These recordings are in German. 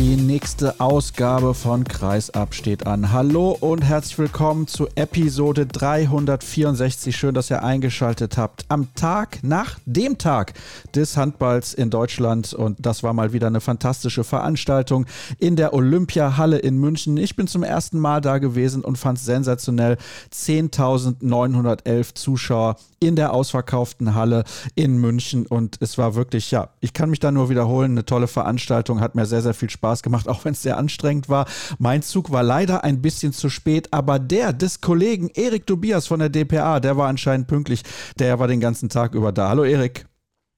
Die nächste Ausgabe von Kreisab steht an. Hallo und herzlich willkommen zu Episode 364. Schön, dass ihr eingeschaltet habt. Am Tag nach dem Tag des Handballs in Deutschland. Und das war mal wieder eine fantastische Veranstaltung in der Olympiahalle in München. Ich bin zum ersten Mal da gewesen und fand es sensationell. 10.911 Zuschauer in der ausverkauften Halle in München. Und es war wirklich, ja, ich kann mich da nur wiederholen, eine tolle Veranstaltung. Hat mir sehr, sehr viel Spaß Spaß gemacht, auch wenn es sehr anstrengend war. Mein Zug war leider ein bisschen zu spät, aber der des Kollegen Erik Tobias von der DPA, der war anscheinend pünktlich. Der war den ganzen Tag über da. Hallo Erik.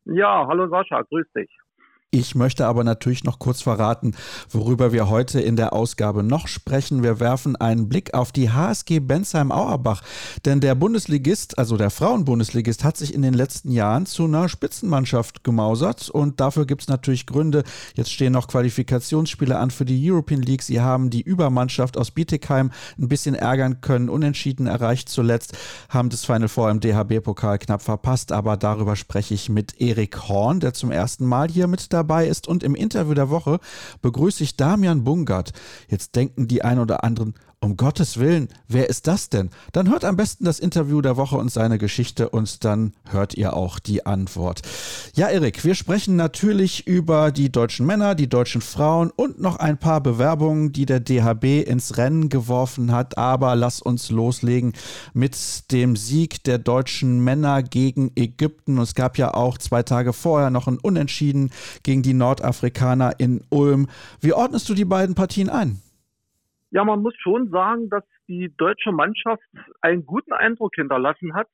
Ja, hallo Sascha, grüß dich. Ich möchte aber natürlich noch kurz verraten, worüber wir heute in der Ausgabe noch sprechen. Wir werfen einen Blick auf die HSG Bensheim-Auerbach. Denn der Bundesligist, also der Frauenbundesligist, hat sich in den letzten Jahren zu einer Spitzenmannschaft gemausert. Und dafür gibt es natürlich Gründe. Jetzt stehen noch Qualifikationsspiele an für die European League. Sie haben die Übermannschaft aus Bietigheim ein bisschen ärgern können. Unentschieden erreicht zuletzt, haben das Final Four im DHB-Pokal knapp verpasst. Aber darüber spreche ich mit Erik Horn, der zum ersten Mal hier mit dabei dabei ist. Und im Interview der Woche begrüße ich Damian Bungart. Jetzt denken die ein oder anderen, um Gottes Willen, wer ist das denn? Dann hört am besten das Interview der Woche und seine Geschichte und dann hört ihr auch die Antwort. Ja, Erik, wir sprechen natürlich über die deutschen Männer, die deutschen Frauen und noch ein paar Bewerbungen, die der DHB ins Rennen geworfen hat. Aber lass uns loslegen mit dem Sieg der deutschen Männer gegen Ägypten. Und es gab ja auch zwei Tage vorher noch ein Unentschieden gegen die Nordafrikaner in Ulm. Wie ordnest du die beiden Partien ein? Ja, man muss schon sagen, dass die deutsche Mannschaft einen guten Eindruck hinterlassen hat.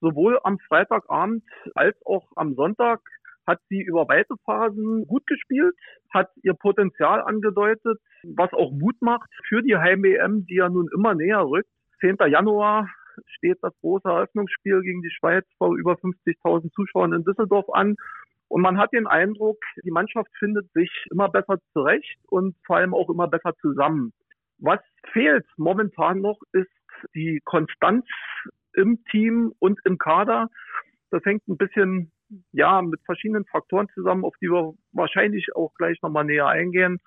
Sowohl am Freitagabend als auch am Sonntag hat sie über weite Phasen gut gespielt, hat ihr Potenzial angedeutet, was auch Mut macht für die Heim-EM, die ja nun immer näher rückt. 10. Januar steht das große Eröffnungsspiel gegen die Schweiz vor über 50.000 Zuschauern in Düsseldorf an. Und man hat den Eindruck, die Mannschaft findet sich immer besser zurecht und vor allem auch immer besser zusammen. Was fehlt momentan noch, ist die Konstanz im Team und im Kader. Das hängt ein bisschen ja mit verschiedenen Faktoren zusammen, auf die wir wahrscheinlich auch gleich nochmal näher eingehen.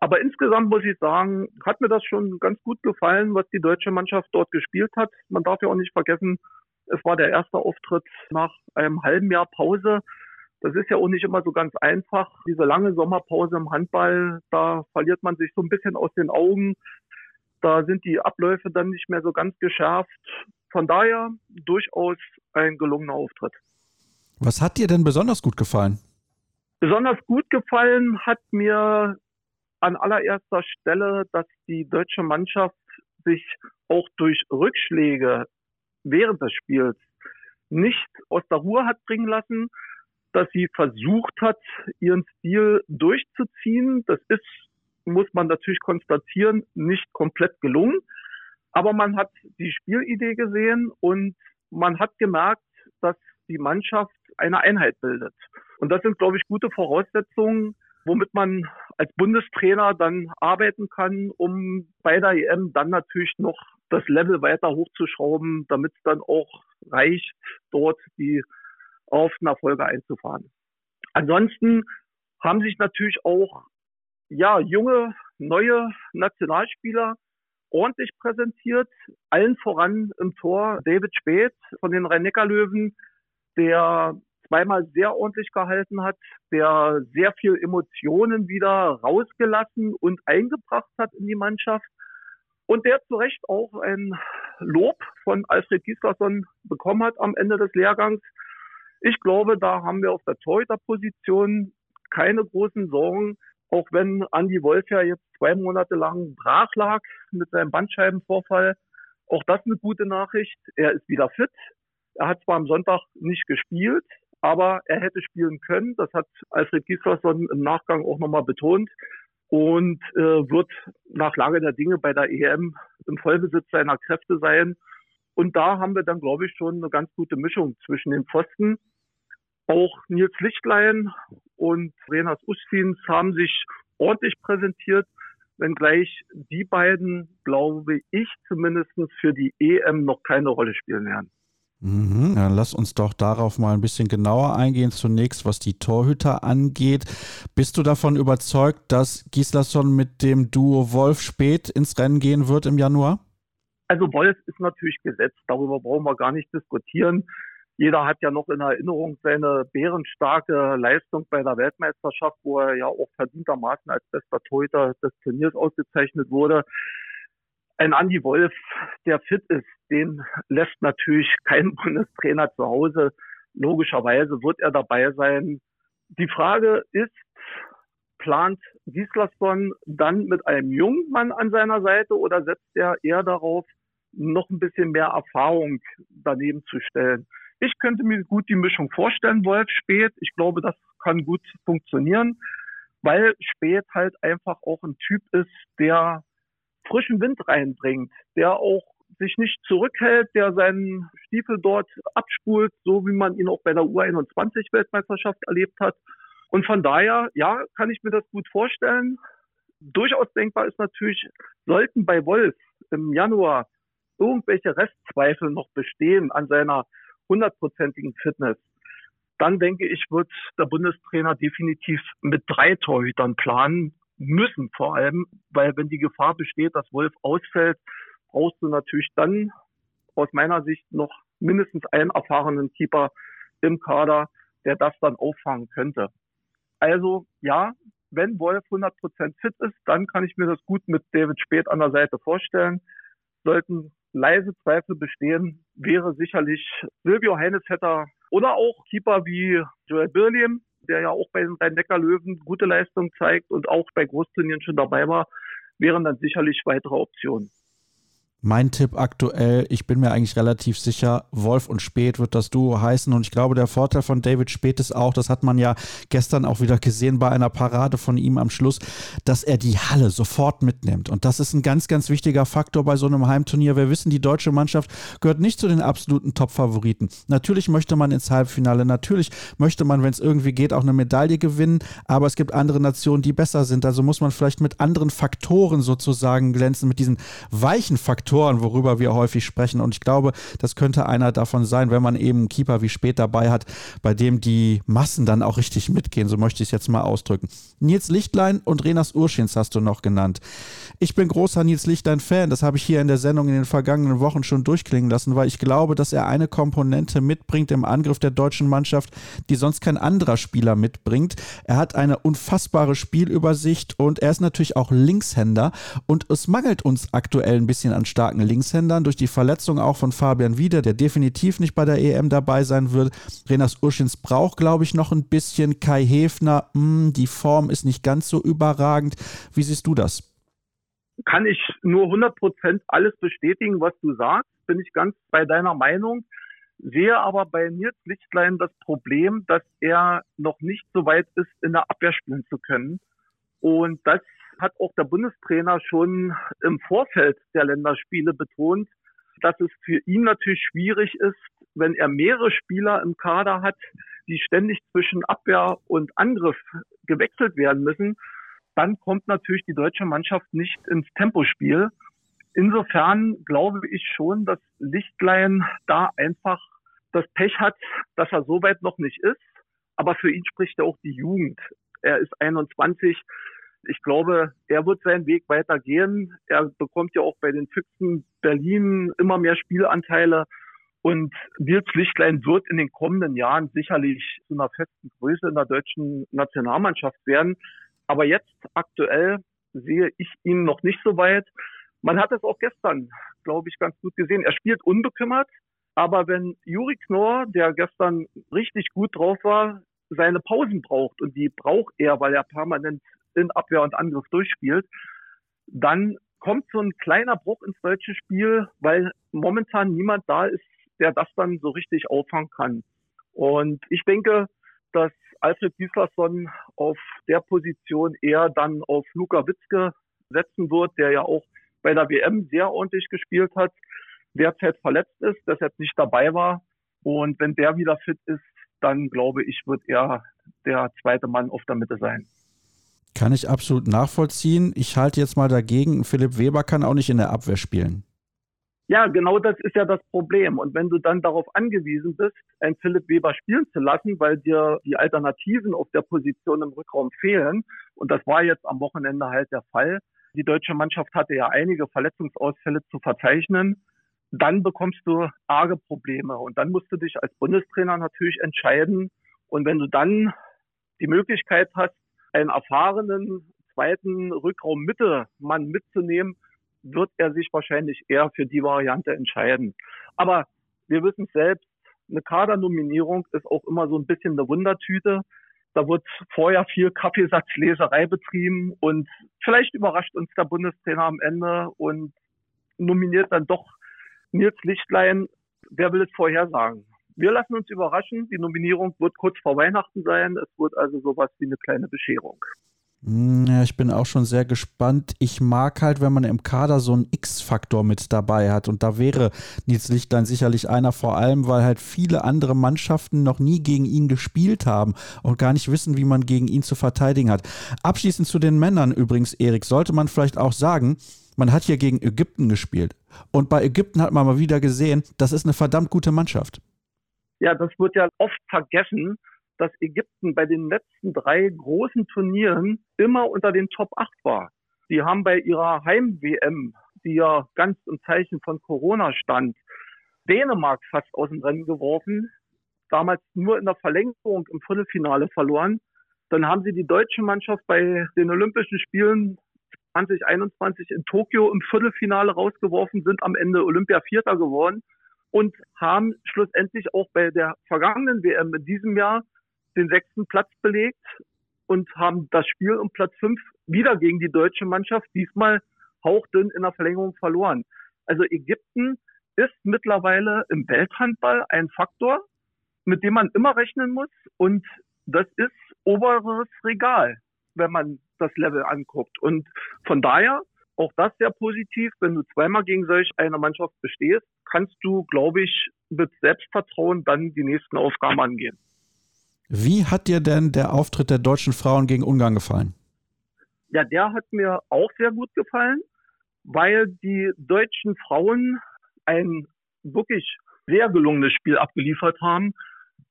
Aber insgesamt muss ich sagen, hat mir das schon ganz gut gefallen, was die deutsche Mannschaft dort gespielt hat. Man darf ja auch nicht vergessen, es war der erste Auftritt nach einem halben Jahr Pause. Das ist ja auch nicht immer so ganz einfach. Diese lange Sommerpause im Handball, da verliert man sich so ein bisschen aus den Augen. Da sind die Abläufe dann nicht mehr so ganz geschärft. Von daher durchaus ein gelungener Auftritt. Was hat dir denn besonders gut gefallen? Besonders gut gefallen hat mir an allererster Stelle, dass die deutsche Mannschaft sich auch durch Rückschläge während des Spiels nicht aus der Ruhe hat bringen lassen, dass sie versucht hat, ihren Stil durchzuziehen. Das ist, muss man natürlich konstatieren, nicht komplett gelungen. Aber man hat die Spielidee gesehen und man hat gemerkt, dass die Mannschaft eine Einheit bildet. Und das sind, glaube ich, gute Voraussetzungen, womit man als Bundestrainer dann arbeiten kann, um bei der EM dann natürlich noch das Level weiter hochzuschrauben, damit es dann auch reicht, dort die auf einen Erfolge einzufahren. Ansonsten haben sich natürlich auch ja junge neue Nationalspieler ordentlich präsentiert. Allen voran im Tor David Speth von den Rhein-Neckar-Löwen, der zweimal sehr ordentlich gehalten hat, der sehr viel Emotionen wieder rausgelassen und eingebracht hat in die Mannschaft und der zu Recht auch ein Lob von Alfred Gislason bekommen hat am Ende des Lehrgangs. Ich glaube, da haben wir auf der Torhüterposition keine großen Sorgen, auch wenn Andy Wolf ja jetzt zwei Monate lang brach lag mit seinem Bandscheibenvorfall. Auch das eine gute Nachricht. Er ist wieder fit. Er hat zwar am Sonntag nicht gespielt, aber er hätte spielen können. Das hat Alfred Gislason im Nachgang auch nochmal betont und äh, wird nach Lage der Dinge bei der EM im Vollbesitz seiner Kräfte sein Und da haben wir dann, glaube ich, schon eine ganz gute Mischung zwischen den Pfosten. Auch Nils Lichtlein und Renas Ustins haben sich ordentlich präsentiert, wenngleich die beiden, glaube ich, zumindest für die EM noch keine Rolle spielen werden. Mhm, dann lass uns doch darauf mal ein bisschen genauer eingehen. Zunächst, was die Torhüter angeht. Bist du davon überzeugt, dass Gislason mit dem Duo Wolf spät ins Rennen gehen wird im Januar? Also Wolf ist natürlich gesetzt, darüber brauchen wir gar nicht diskutieren. Jeder hat ja noch in Erinnerung seine bärenstarke Leistung bei der Weltmeisterschaft, wo er ja auch verdientermaßen als bester Torhüter des Turniers ausgezeichnet wurde ein Andy Wolf, der fit ist, den lässt natürlich kein Bundestrainer zu Hause. Logischerweise wird er dabei sein. Die Frage ist, plant Gislason dann mit einem jungen Mann an seiner Seite oder setzt er eher darauf, noch ein bisschen mehr Erfahrung daneben zu stellen? Ich könnte mir gut die Mischung vorstellen, Wolf spät. Ich glaube, das kann gut funktionieren, weil spät halt einfach auch ein Typ ist, der frischen Wind reinbringt, der auch sich nicht zurückhält, der seinen Stiefel dort abspult, so wie man ihn auch bei der U21-Weltmeisterschaft erlebt hat. Und von daher, ja, kann ich mir das gut vorstellen. Durchaus denkbar ist natürlich, sollten bei Wolf im Januar irgendwelche Restzweifel noch bestehen an seiner hundertprozentigen Fitness, dann denke ich, wird der Bundestrainer definitiv mit drei Torhütern planen, müssen vor allem, weil wenn die Gefahr besteht, dass Wolf ausfällt, brauchst du natürlich dann aus meiner Sicht noch mindestens einen erfahrenen Keeper im Kader, der das dann auffangen könnte. Also ja, wenn Wolf 100% fit ist, dann kann ich mir das gut mit David Speth an der Seite vorstellen. Sollten leise Zweifel bestehen, wäre sicherlich Silvio Heinesvetter oder auch Keeper wie Joel Birliem, der ja auch bei den Rhein-Neckar-Löwen gute Leistung zeigt und auch bei Großturnieren schon dabei war, wären dann sicherlich weitere Optionen. Mein Tipp aktuell, ich bin mir eigentlich relativ sicher, Wolf und Spät wird das Duo heißen. Und ich glaube, der Vorteil von David Spät ist auch, das hat man ja gestern auch wieder gesehen bei einer Parade von ihm am Schluss, dass er die Halle sofort mitnimmt. Und das ist ein ganz, ganz wichtiger Faktor bei so einem Heimturnier. Wir wissen, die deutsche Mannschaft gehört nicht zu den absoluten Top-Favoriten. Natürlich möchte man ins Halbfinale, natürlich möchte man, wenn es irgendwie geht, auch eine Medaille gewinnen. Aber es gibt andere Nationen, die besser sind. Also muss man vielleicht mit anderen Faktoren sozusagen glänzen, mit diesen weichen Faktoren Faktoren, worüber wir häufig sprechen. Und ich glaube, das könnte einer davon sein, wenn man eben einen Keeper wie Spät dabei hat, bei dem die Massen dann auch richtig mitgehen. So möchte ich es jetzt mal ausdrücken. Nils Lichtlein und Renas Urschins hast du noch genannt. Ich bin großer Nils Lichtlein-Fan. Das habe ich hier in der Sendung in den vergangenen Wochen schon durchklingen lassen, weil ich glaube, dass er eine Komponente mitbringt im Angriff der deutschen Mannschaft, die sonst kein anderer Spieler mitbringt. Er hat eine unfassbare Spielübersicht und er ist natürlich auch Linkshänder. Und es mangelt uns aktuell ein bisschen an starken Linkshändern, durch die Verletzung auch von Fabian Wieder, der definitiv nicht bei der EM dabei sein wird. Renas Urschins braucht, glaube ich, noch ein bisschen. Kai Hefner, mh, hm, die Form ist nicht ganz so überragend. Wie siehst du das? Kann ich nur 100 Prozent alles bestätigen, was du sagst. Bin ich ganz bei deiner Meinung. Sehe aber bei Nils Lichtlein das Problem, dass er noch nicht so weit ist, in der Abwehr spielen zu können. Und das hat auch der Bundestrainer schon im Vorfeld der Länderspiele betont, dass es für ihn natürlich schwierig ist, wenn er mehrere Spieler im Kader hat, die ständig zwischen Abwehr und Angriff gewechselt werden müssen, dann kommt natürlich die deutsche Mannschaft nicht ins Tempospiel. Insofern glaube ich schon, dass Lichtlein da einfach das Pech hat, dass er so weit noch nicht ist. Aber für ihn spricht ja auch die Jugend. Er ist 21, ich glaube, er wird seinen Weg weitergehen. Er bekommt ja auch bei den Füchsen Berlin immer mehr Spielanteile. Und Nils Lichtlein wird in den kommenden Jahren sicherlich zu einer festen Größe in der deutschen Nationalmannschaft werden. Aber jetzt aktuell sehe ich ihn noch nicht so weit. Man hat es auch gestern, glaube ich, ganz gut gesehen. Er spielt unbekümmert. Aber wenn Juri Knorr, der gestern richtig gut drauf war, seine Pausen braucht, und die braucht er, weil er permanent in Abwehr und Angriff durchspielt, dann kommt so ein kleiner Bruch ins deutsche Spiel, weil momentan niemand da ist, der das dann so richtig auffangen kann. Und ich denke, dass Alfred Gislason auf der Position eher dann auf Luka Witzke setzen wird, der ja auch bei der WM sehr ordentlich gespielt hat. derzeit verletzt ist, deshalb nicht dabei war. Und wenn der wieder fit ist, dann glaube ich, wird er der zweite Mann auf der Mitte sein. Kann ich absolut nachvollziehen. Ich halte jetzt mal dagegen, Philipp Weber kann auch nicht in der Abwehr spielen. Ja, genau das ist ja das Problem. Und wenn du dann darauf angewiesen bist, einen Philipp Weber spielen zu lassen, weil dir die Alternativen auf der Position im Rückraum fehlen, und das war jetzt am Wochenende halt der Fall, die deutsche Mannschaft hatte ja einige Verletzungsausfälle zu verzeichnen, dann bekommst du arge Probleme. Und dann musst du dich als Bundestrainer natürlich entscheiden. Und wenn du dann die Möglichkeit hast, einen erfahrenen zweiten Rückraum Mitte Mann mitzunehmen, wird er sich wahrscheinlich eher für die Variante entscheiden. Aber wir wissen selbst, eine Kadernominierung ist auch immer so ein bisschen eine Wundertüte. Da wird vorher viel Kaffeesatzleserei betrieben und vielleicht überrascht uns der Bundestrainer am Ende und nominiert dann doch Nils Lichtlein. Wer will es vorhersagen? Wir lassen uns überraschen. Die Nominierung wird kurz vor Weihnachten sein. Es wird also sowas wie eine kleine Bescherung. Hm, ja, ich bin auch schon sehr gespannt. Ich mag halt, wenn man im Kader so einen X-Faktor mit dabei hat. Und da wäre Nils Lichtlein sicherlich einer, vor allem, weil halt viele andere Mannschaften noch nie gegen ihn gespielt haben und gar nicht wissen, wie man gegen ihn zu verteidigen hat. Abschließend zu den Männern übrigens, Erik, sollte man vielleicht auch sagen, man hat hier gegen Ägypten gespielt. Und bei Ägypten hat man mal wieder gesehen, das ist eine verdammt gute Mannschaft. Ja, das wird ja oft vergessen dass Ägypten bei den letzten drei großen Turnieren immer unter den Top 8 war. Die haben bei ihrer Heim-WM, die ja ganz im Zeichen von Corona stand, Dänemark fast aus dem Rennen geworfen, damals nur in der Verlängerung im Viertelfinale verloren. Dann haben sie die deutsche Mannschaft bei den Olympischen Spielen 2021 in Tokio im Viertelfinale rausgeworfen, sind am Ende Olympia Vierter geworden und haben schlussendlich auch bei der vergangenen WM in diesem Jahr den sechsten Platz belegt und haben das Spiel um Platz fünf wieder gegen die deutsche Mannschaft, diesmal hauchdünn in der Verlängerung verloren. Also Ägypten ist mittlerweile im Welthandball ein Faktor, mit dem man immer rechnen muss. Und das ist oberes Regal, wenn man das Level anguckt. Und von daher auch das sehr positiv. Wenn du zweimal gegen solch eine Mannschaft bestehst, kannst du, glaube ich, mit Selbstvertrauen dann die nächsten Aufgaben angehen. Wie hat dir denn der Auftritt der deutschen Frauen gegen Ungarn gefallen? Ja, der hat mir auch sehr gut gefallen, weil die deutschen Frauen ein wirklich sehr gelungenes Spiel abgeliefert haben,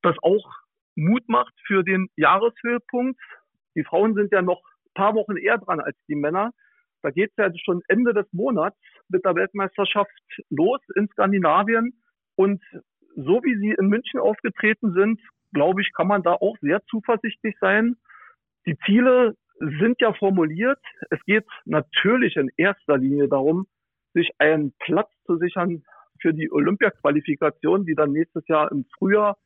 das auch Mut macht für den Jahreshöhepunkt. Die Frauen sind ja noch ein paar Wochen eher dran als die Männer. Da geht es ja schon Ende des Monats mit der Weltmeisterschaft los in Skandinavien. Und so wie sie in München aufgetreten sind, glaube ich, kann man da auch sehr zuversichtlich sein. Die Ziele sind ja formuliert. Es geht natürlich in erster Linie darum, sich einen Platz zu sichern für die Olympia-Qualifikation, die dann nächstes Jahr im Frühjahr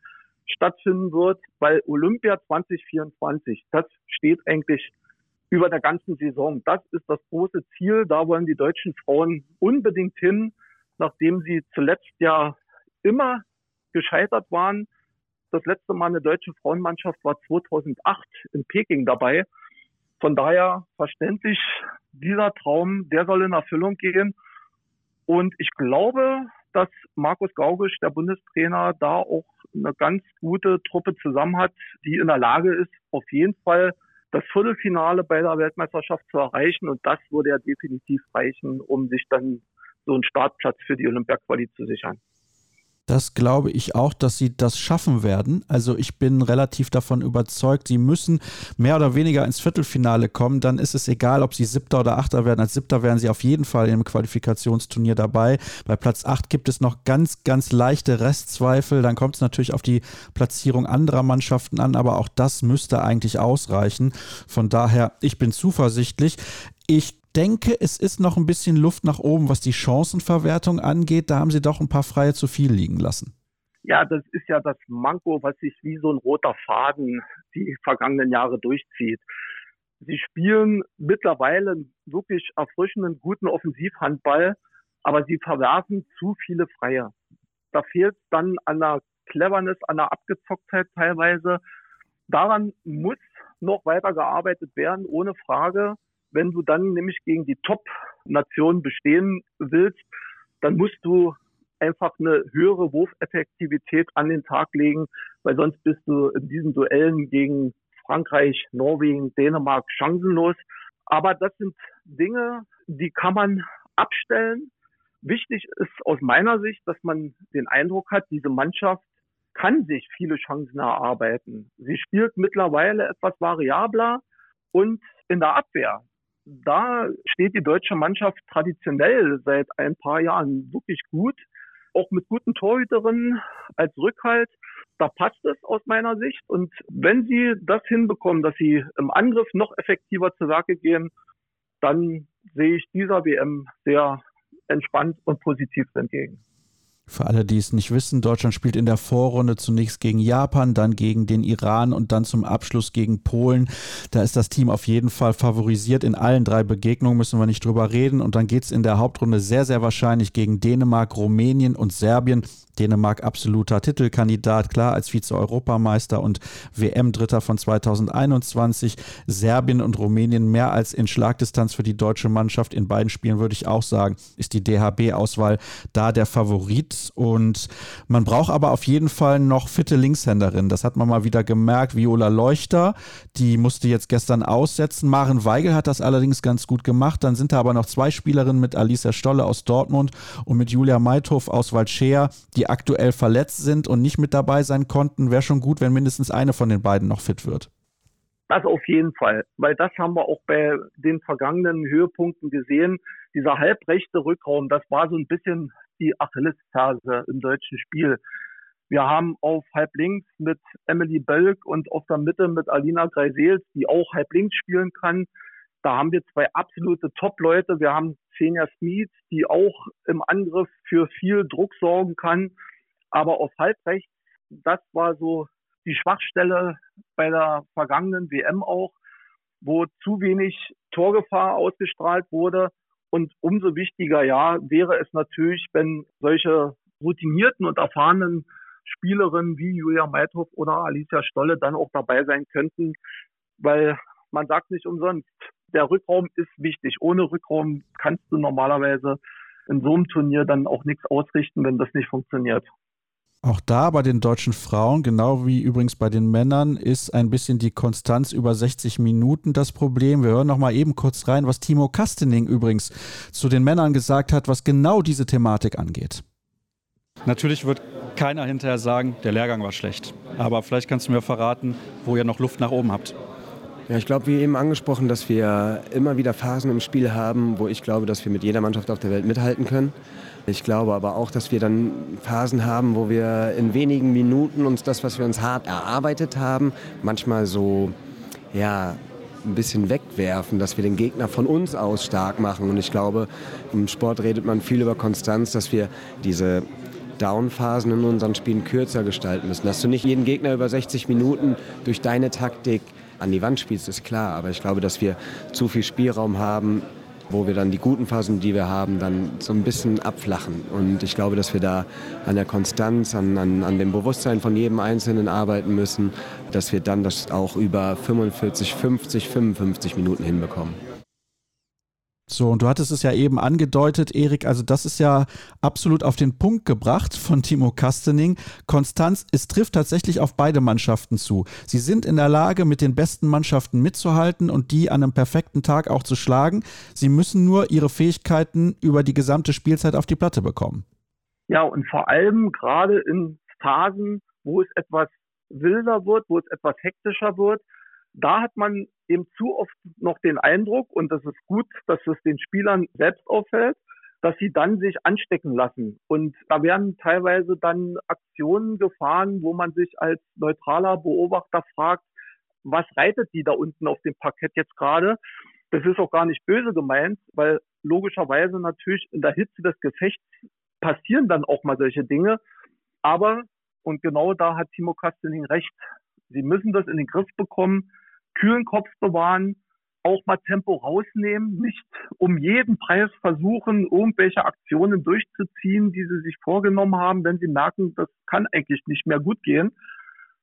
stattfinden wird, weil Olympia 2024, das steht eigentlich über der ganzen Saison. Das ist das große Ziel. Da wollen die deutschen Frauen unbedingt hin, nachdem sie zuletzt ja immer gescheitert waren. Das letzte Mal eine deutsche Frauenmannschaft war 2008 in Peking dabei. Von daher verständlich, dieser Traum, der soll in Erfüllung gehen. Und ich glaube, dass Markus Gaugisch, der Bundestrainer, da auch eine ganz gute Truppe zusammen hat, die in der Lage ist, auf jeden Fall das Viertelfinale bei der Weltmeisterschaft zu erreichen. Und das würde ja definitiv reichen, um sich dann so einen Startplatz für die Olympiaquali zu sichern. Das glaube ich auch, dass sie das schaffen werden. Also ich bin relativ davon überzeugt, sie müssen mehr oder weniger ins Viertelfinale kommen. Dann ist es egal, ob sie Siebter oder Achter werden. Als Siebter wären sie auf jeden Fall im Qualifikationsturnier dabei. Bei Platz 8 gibt es noch ganz, ganz leichte Restzweifel. Dann kommt es natürlich auf die Platzierung anderer Mannschaften an, aber auch das müsste eigentlich ausreichen. Von daher, ich bin zuversichtlich. Ich denke, es ist noch ein bisschen Luft nach oben, was die Chancenverwertung angeht. Da haben sie doch ein paar Freie zu viel liegen lassen. Ja, das ist ja das Manko, was sich wie so ein roter Faden die vergangenen Jahre durchzieht. Sie spielen mittlerweile wirklich erfrischenden, guten Offensivhandball, aber sie verwerfen zu viele Freie. Da fehlt dann an der Cleverness, an der Abgezocktheit teilweise. Daran muss noch weiter gearbeitet werden, ohne Frage. Wenn du dann nämlich gegen die Top-Nationen bestehen willst, dann musst du einfach eine höhere Wurfeffektivität an den Tag legen, weil sonst bist du in diesen Duellen gegen Frankreich, Norwegen, Dänemark chancenlos. Aber das sind Dinge, die kann man abstellen. Wichtig ist aus meiner Sicht, dass man den Eindruck hat, diese Mannschaft kann sich viele Chancen erarbeiten. Sie spielt mittlerweile etwas variabler und in der Abwehr. Da steht die deutsche Mannschaft traditionell seit ein paar Jahren wirklich gut, auch mit guten Torhüterinnen als Rückhalt. Da passt es aus meiner Sicht. Und wenn sie das hinbekommen, dass sie im Angriff noch effektiver zur Werke gehen, dann sehe ich dieser WM sehr entspannt und positiv entgegen. Für alle, die es nicht wissen, Deutschland spielt in der Vorrunde zunächst gegen Japan, dann gegen den Iran und dann zum Abschluss gegen Polen. Da ist das Team auf jeden Fall favorisiert. In allen drei Begegnungen müssen wir nicht drüber reden. Und dann geht es in der Hauptrunde sehr, sehr wahrscheinlich gegen Dänemark, Rumänien und Serbien. Dänemark absoluter Titelkandidat, klar als Vize-Europameister und WM-Dritter von 2021. Serbien und Rumänien mehr als in Schlagdistanz für die deutsche Mannschaft. In beiden Spielen würde ich auch sagen, ist die DHB-Auswahl da der Favorit. Und man braucht aber auf jeden Fall noch fitte Linkshänderin. Das hat man mal wieder gemerkt. Viola Leuchter, die musste jetzt gestern aussetzen. Maren Weigel hat das allerdings ganz gut gemacht. Dann sind da aber noch zwei Spielerinnen mit Alicia Stolle aus Dortmund und mit Julia Meithof aus Waldschea, die aktuell verletzt sind und nicht mit dabei sein konnten. Wäre schon gut, wenn mindestens eine von den beiden noch fit wird. Das auf jeden Fall, weil das haben wir auch bei den vergangenen Höhepunkten gesehen. Dieser halbrechte Rückraum, das war so ein bisschen die Achillesferse im deutschen Spiel. Wir haben auf halb links mit Emily Bölk und auf der Mitte mit Alina Greisels, die auch halb links spielen kann. Da haben wir zwei absolute Top-Leute. Wir haben Xenia Smith, die auch im Angriff für viel Druck sorgen kann. Aber auf halb rechts, das war so die Schwachstelle bei der vergangenen WM auch, wo zu wenig Torgefahr ausgestrahlt wurde. Und umso wichtiger, ja, wäre es natürlich, wenn solche routinierten und erfahrenen Spielerinnen wie Julia Meithoff oder Alicia Stolle dann auch dabei sein könnten, weil man sagt nicht umsonst, der Rückraum ist wichtig. Ohne Rückraum kannst du normalerweise in so einem Turnier dann auch nichts ausrichten, wenn das nicht funktioniert. Auch da bei den deutschen Frauen, genau wie übrigens bei den Männern, ist ein bisschen die Konstanz über 60 Minuten das Problem. Wir hören noch mal eben kurz rein, was Timo Kastening übrigens zu den Männern gesagt hat, was genau diese Thematik angeht. Natürlich wird keiner hinterher sagen, der Lehrgang war schlecht. Aber vielleicht kannst du mir verraten, wo ihr noch Luft nach oben habt. Ja, ich glaube, wie eben angesprochen, dass wir immer wieder Phasen im Spiel haben, wo ich glaube, dass wir mit jeder Mannschaft auf der Welt mithalten können. Ich glaube aber auch, dass wir dann Phasen haben, wo wir in wenigen Minuten uns das, was wir uns hart erarbeitet haben, manchmal so, ja, ein bisschen wegwerfen, dass wir den Gegner von uns aus stark machen. Und ich glaube, im Sport redet man viel über Konstanz, dass wir diese Downphasen in unseren Spielen kürzer gestalten müssen. Dass du nicht jeden Gegner über 60 Minuten durch deine Taktik an die Wand spielst, ist klar. Aber ich glaube, dass wir zu viel Spielraum haben, wo wir dann die guten Phasen, die wir haben, dann so ein bisschen abflachen. Und ich glaube, dass wir da an der Konstanz, an, an, an dem Bewusstsein von jedem Einzelnen arbeiten müssen, dass wir dann das auch über 45, 50, 55 Minuten hinbekommen. So, und du hattest es ja eben angedeutet, Erik, also das ist ja absolut auf den Punkt gebracht von Timo Kastening. Konstanz, es trifft tatsächlich auf beide Mannschaften zu. Sie sind in der Lage, mit den besten Mannschaften mitzuhalten und die an einem perfekten Tag auch zu schlagen. Sie müssen nur ihre Fähigkeiten über die gesamte Spielzeit auf die Platte bekommen. Ja, und vor allem gerade in Phasen, wo es etwas wilder wird, wo es etwas hektischer wird, da hat man eben zu oft noch den Eindruck, und das ist gut, dass es den Spielern selbst auffällt, dass sie dann sich anstecken lassen. Und da werden teilweise dann Aktionen gefahren, wo man sich als neutraler Beobachter fragt, was reitet die da unten auf dem Parkett jetzt gerade? Das ist auch gar nicht böse gemeint, weil logischerweise natürlich in der Hitze des Gefechts passieren dann auch mal solche Dinge. Aber, und genau da hat Timo Kasteling recht, sie müssen das in den Griff bekommen kühlen Kopf bewahren, auch mal Tempo rausnehmen, nicht um jeden Preis versuchen, irgendwelche Aktionen durchzuziehen, die sie sich vorgenommen haben, wenn sie merken, das kann eigentlich nicht mehr gut gehen.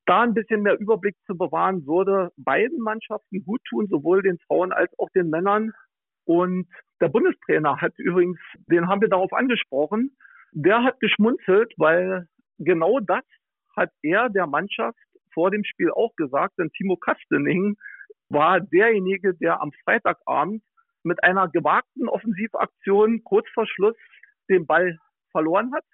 Da ein bisschen mehr Überblick zu bewahren, würde beiden Mannschaften gut tun, sowohl den Frauen als auch den Männern. Und der Bundestrainer hat übrigens, den haben wir darauf angesprochen, Der hat geschmunzelt, weil genau das hat er der Mannschaft vor dem Spiel auch gesagt, denn Timo Kastening war derjenige, der am Freitagabend mit einer gewagten Offensivaktion kurz vor Schluss den Ball verloren hat.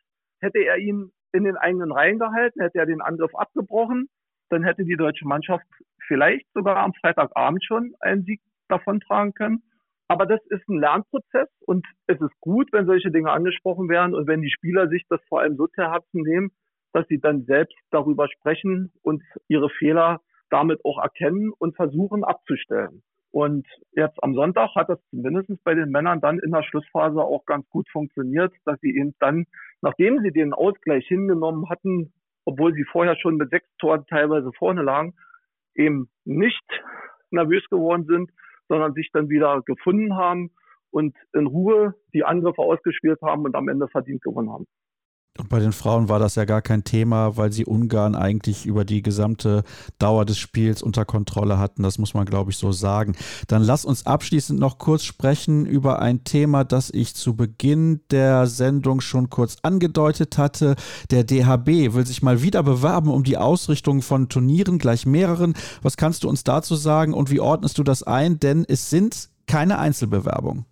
Hätte er ihn in den eigenen Reihen gehalten, hätte er den Angriff abgebrochen, dann hätte die deutsche Mannschaft vielleicht sogar am Freitagabend schon einen Sieg davontragen können. Aber das ist ein Lernprozess und es ist gut, wenn solche Dinge angesprochen werden und wenn die Spieler sich das vor allem so zu Herzen nehmen, dass sie dann selbst darüber sprechen und ihre Fehler damit auch erkennen und versuchen abzustellen. Und jetzt am Sonntag hat das zumindest bei den Männern dann in der Schlussphase auch ganz gut funktioniert, dass sie eben dann, nachdem sie den Ausgleich hingenommen hatten, obwohl sie vorher schon mit sechs Toren teilweise vorne lagen, eben nicht nervös geworden sind, sondern sich dann wieder gefunden haben und in Ruhe die Angriffe ausgespielt haben und am Ende verdient gewonnen haben. Und bei den Frauen war das ja gar kein Thema, weil sie Ungarn eigentlich über die gesamte Dauer des Spiels unter Kontrolle hatten. Das muss man, glaube ich, so sagen. Dann lass uns abschließend noch kurz sprechen über ein Thema, das ich zu Beginn der Sendung schon kurz angedeutet hatte. Der DHB will sich mal wieder bewerben um die Ausrichtung von Turnieren, gleich mehreren. Was kannst du uns dazu sagen und wie ordnest du das ein? Denn es sind keine Einzelbewerbungen.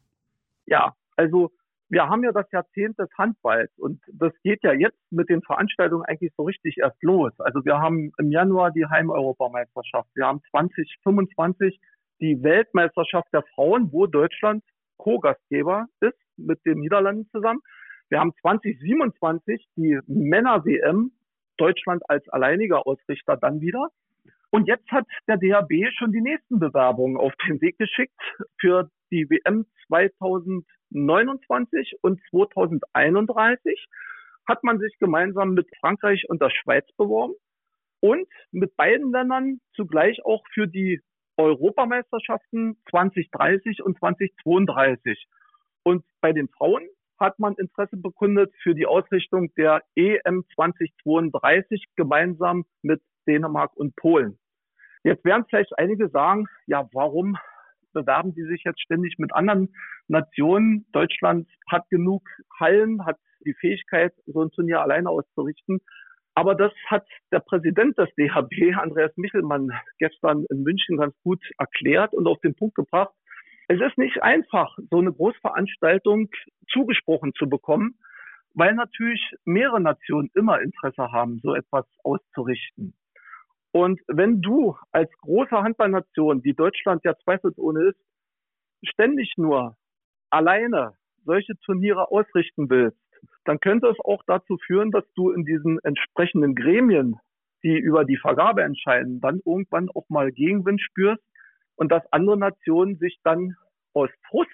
Ja, also wir haben ja das Jahrzehnt des Handballs und das geht ja jetzt mit den Veranstaltungen eigentlich so richtig erst los. Also wir haben im Januar die Heimeuropameisterschaft, wir haben 2025 die Weltmeisterschaft der Frauen, wo Deutschland Co-Gastgeber ist mit den Niederlanden zusammen. Wir haben 2027 die Männer-WM, Deutschland als alleiniger Ausrichter dann wieder. Und jetzt hat der DHB schon die nächsten Bewerbungen auf den Weg geschickt für die WM 2029 und 2031 hat man sich gemeinsam mit Frankreich und der Schweiz beworben und mit beiden Ländern zugleich auch für die Europameisterschaften 2030 und 2032. Und bei den Frauen hat man Interesse bekundet für die Ausrichtung der EM 2032 gemeinsam mit Dänemark und Polen. Jetzt werden vielleicht einige sagen, ja, warum bewerben die sich jetzt ständig mit anderen Nationen? Deutschland hat genug Hallen, hat die Fähigkeit, so ein Turnier alleine auszurichten. Aber das hat der Präsident des DHB, Andreas Michelmann, gestern in München ganz gut erklärt und auf den Punkt gebracht. Es ist nicht einfach, so eine Großveranstaltung zugesprochen zu bekommen, weil natürlich mehrere Nationen immer Interesse haben, so etwas auszurichten. Und wenn du als große Handballnation, die Deutschland ja zweifelsohne ist, ständig nur alleine solche Turniere ausrichten willst, dann könnte es auch dazu führen, dass du in diesen entsprechenden Gremien, die über die Vergabe entscheiden, dann irgendwann auch mal Gegenwind spürst und dass andere Nationen sich dann aus Frust,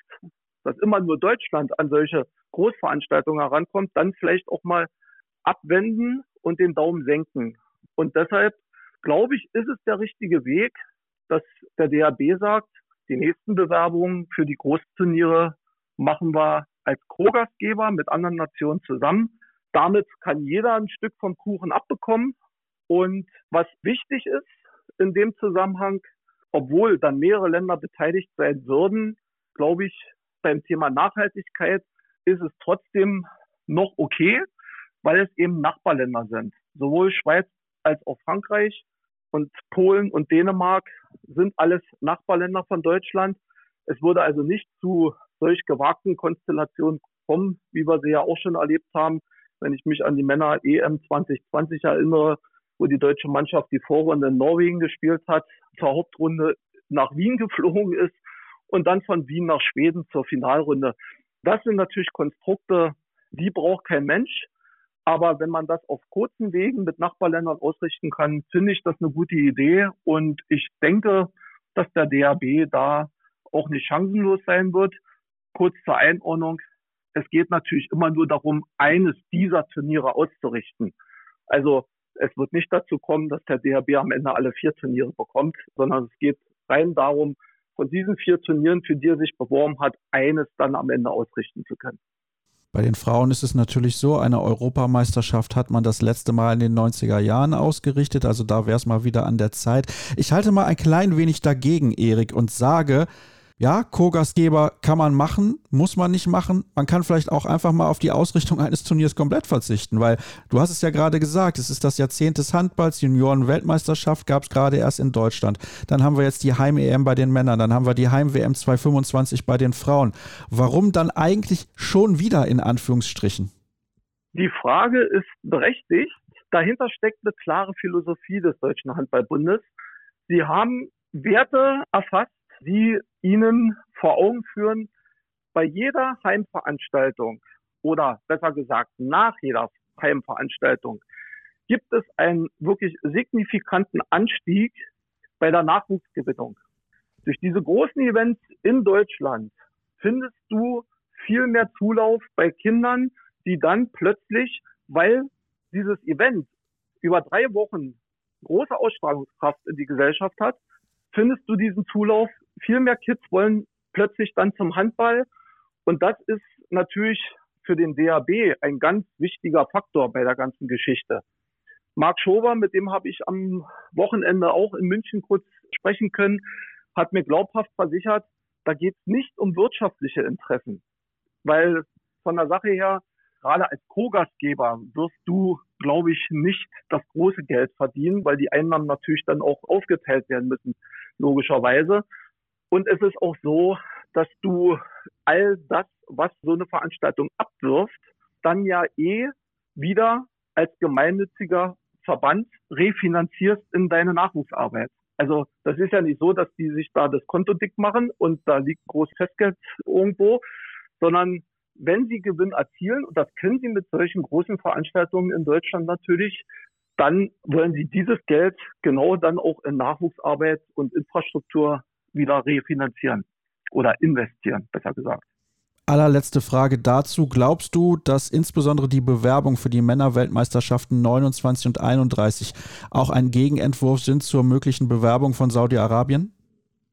dass immer nur Deutschland an solche Großveranstaltungen herankommt, dann vielleicht auch mal abwenden und den Daumen senken. Und deshalb glaube ich, ist es der richtige Weg, dass der DHB sagt, die nächsten Bewerbungen für die Großturniere machen wir als Co-Gastgeber mit anderen Nationen zusammen. Damit kann jeder ein Stück vom Kuchen abbekommen. Und was wichtig ist in dem Zusammenhang, obwohl dann mehrere Länder beteiligt sein würden, glaube ich, beim Thema Nachhaltigkeit ist es trotzdem noch okay, weil es eben Nachbarländer sind. Sowohl Schweiz als auch Frankreich und Polen und Dänemark sind alles Nachbarländer von Deutschland. Es würde also nicht zu solch gewagten Konstellationen kommen, wie wir sie ja auch schon erlebt haben. Wenn ich mich an die Männer EM 2020 erinnere, wo die deutsche Mannschaft die Vorrunde in Norwegen gespielt hat, zur Hauptrunde nach Wien geflogen ist und dann von Wien nach Schweden zur Finalrunde. Das sind natürlich Konstrukte, die braucht kein Mensch. Aber wenn man das auf kurzen Wegen mit Nachbarländern ausrichten kann, finde ich das eine gute Idee. Und ich denke, dass der DAB da auch nicht chancenlos sein wird. Kurz zur Einordnung. Es geht natürlich immer nur darum, eines dieser Turniere auszurichten. Also es wird nicht dazu kommen, dass der DHB am Ende alle vier Turniere bekommt, sondern es geht rein darum, von diesen vier Turnieren, für die er sich beworben hat, eines dann am Ende ausrichten zu können. Bei den Frauen ist es natürlich so, eine Europameisterschaft hat man das letzte Mal in den 90er Jahren ausgerichtet, also da wäre es mal wieder an der Zeit. Ich halte mal ein klein wenig dagegen, Erik, und sage, ja, Co-Gastgeber kann man machen, muss man nicht machen. Man kann vielleicht auch einfach mal auf die Ausrichtung eines Turniers komplett verzichten, weil du hast es ja gerade gesagt, es ist das Jahrzehnt des Handballs, Junioren-Weltmeisterschaft gab es gerade erst in Deutschland. Dann haben wir jetzt die Heim-EM bei den Männern, dann haben wir die Heim-WM 225 bei den Frauen. Warum dann eigentlich schon wieder in Anführungsstrichen? Die Frage ist berechtigt. Dahinter steckt eine klare Philosophie des Deutschen Handballbundes. Sie haben Werte erfasst, die Ihnen vor Augen führen, bei jeder Heimveranstaltung oder besser gesagt nach jeder Heimveranstaltung gibt es einen wirklich signifikanten Anstieg bei der Nachwuchsgewinnung. Durch diese großen Events in Deutschland findest du viel mehr Zulauf bei Kindern, die dann plötzlich, weil dieses Event über drei Wochen große Ausstrahlungskraft in die Gesellschaft hat, findest du diesen Zulauf viel mehr Kids wollen plötzlich dann zum Handball. Und das ist natürlich für den DAB ein ganz wichtiger Faktor bei der ganzen Geschichte. Marc Schober, mit dem habe ich am Wochenende auch in München kurz sprechen können, hat mir glaubhaft versichert, da geht es nicht um wirtschaftliche Interessen. Weil von der Sache her, gerade als Co-Gastgeber wirst du, glaube ich, nicht das große Geld verdienen, weil die Einnahmen natürlich dann auch aufgeteilt werden müssen, logischerweise. Und es ist auch so, dass du all das, was so eine Veranstaltung abwirft, dann ja eh wieder als gemeinnütziger Verband refinanzierst in deine Nachwuchsarbeit. Also das ist ja nicht so, dass die sich da das Konto dick machen und da liegt großes Festgeld irgendwo, sondern wenn sie Gewinn erzielen, und das können sie mit solchen großen Veranstaltungen in Deutschland natürlich, dann wollen sie dieses Geld genau dann auch in Nachwuchsarbeit und Infrastruktur wieder refinanzieren oder investieren, besser gesagt. Allerletzte Frage dazu. Glaubst du, dass insbesondere die Bewerbung für die Männerweltmeisterschaften 29 und 31 auch ein Gegenentwurf sind zur möglichen Bewerbung von Saudi-Arabien?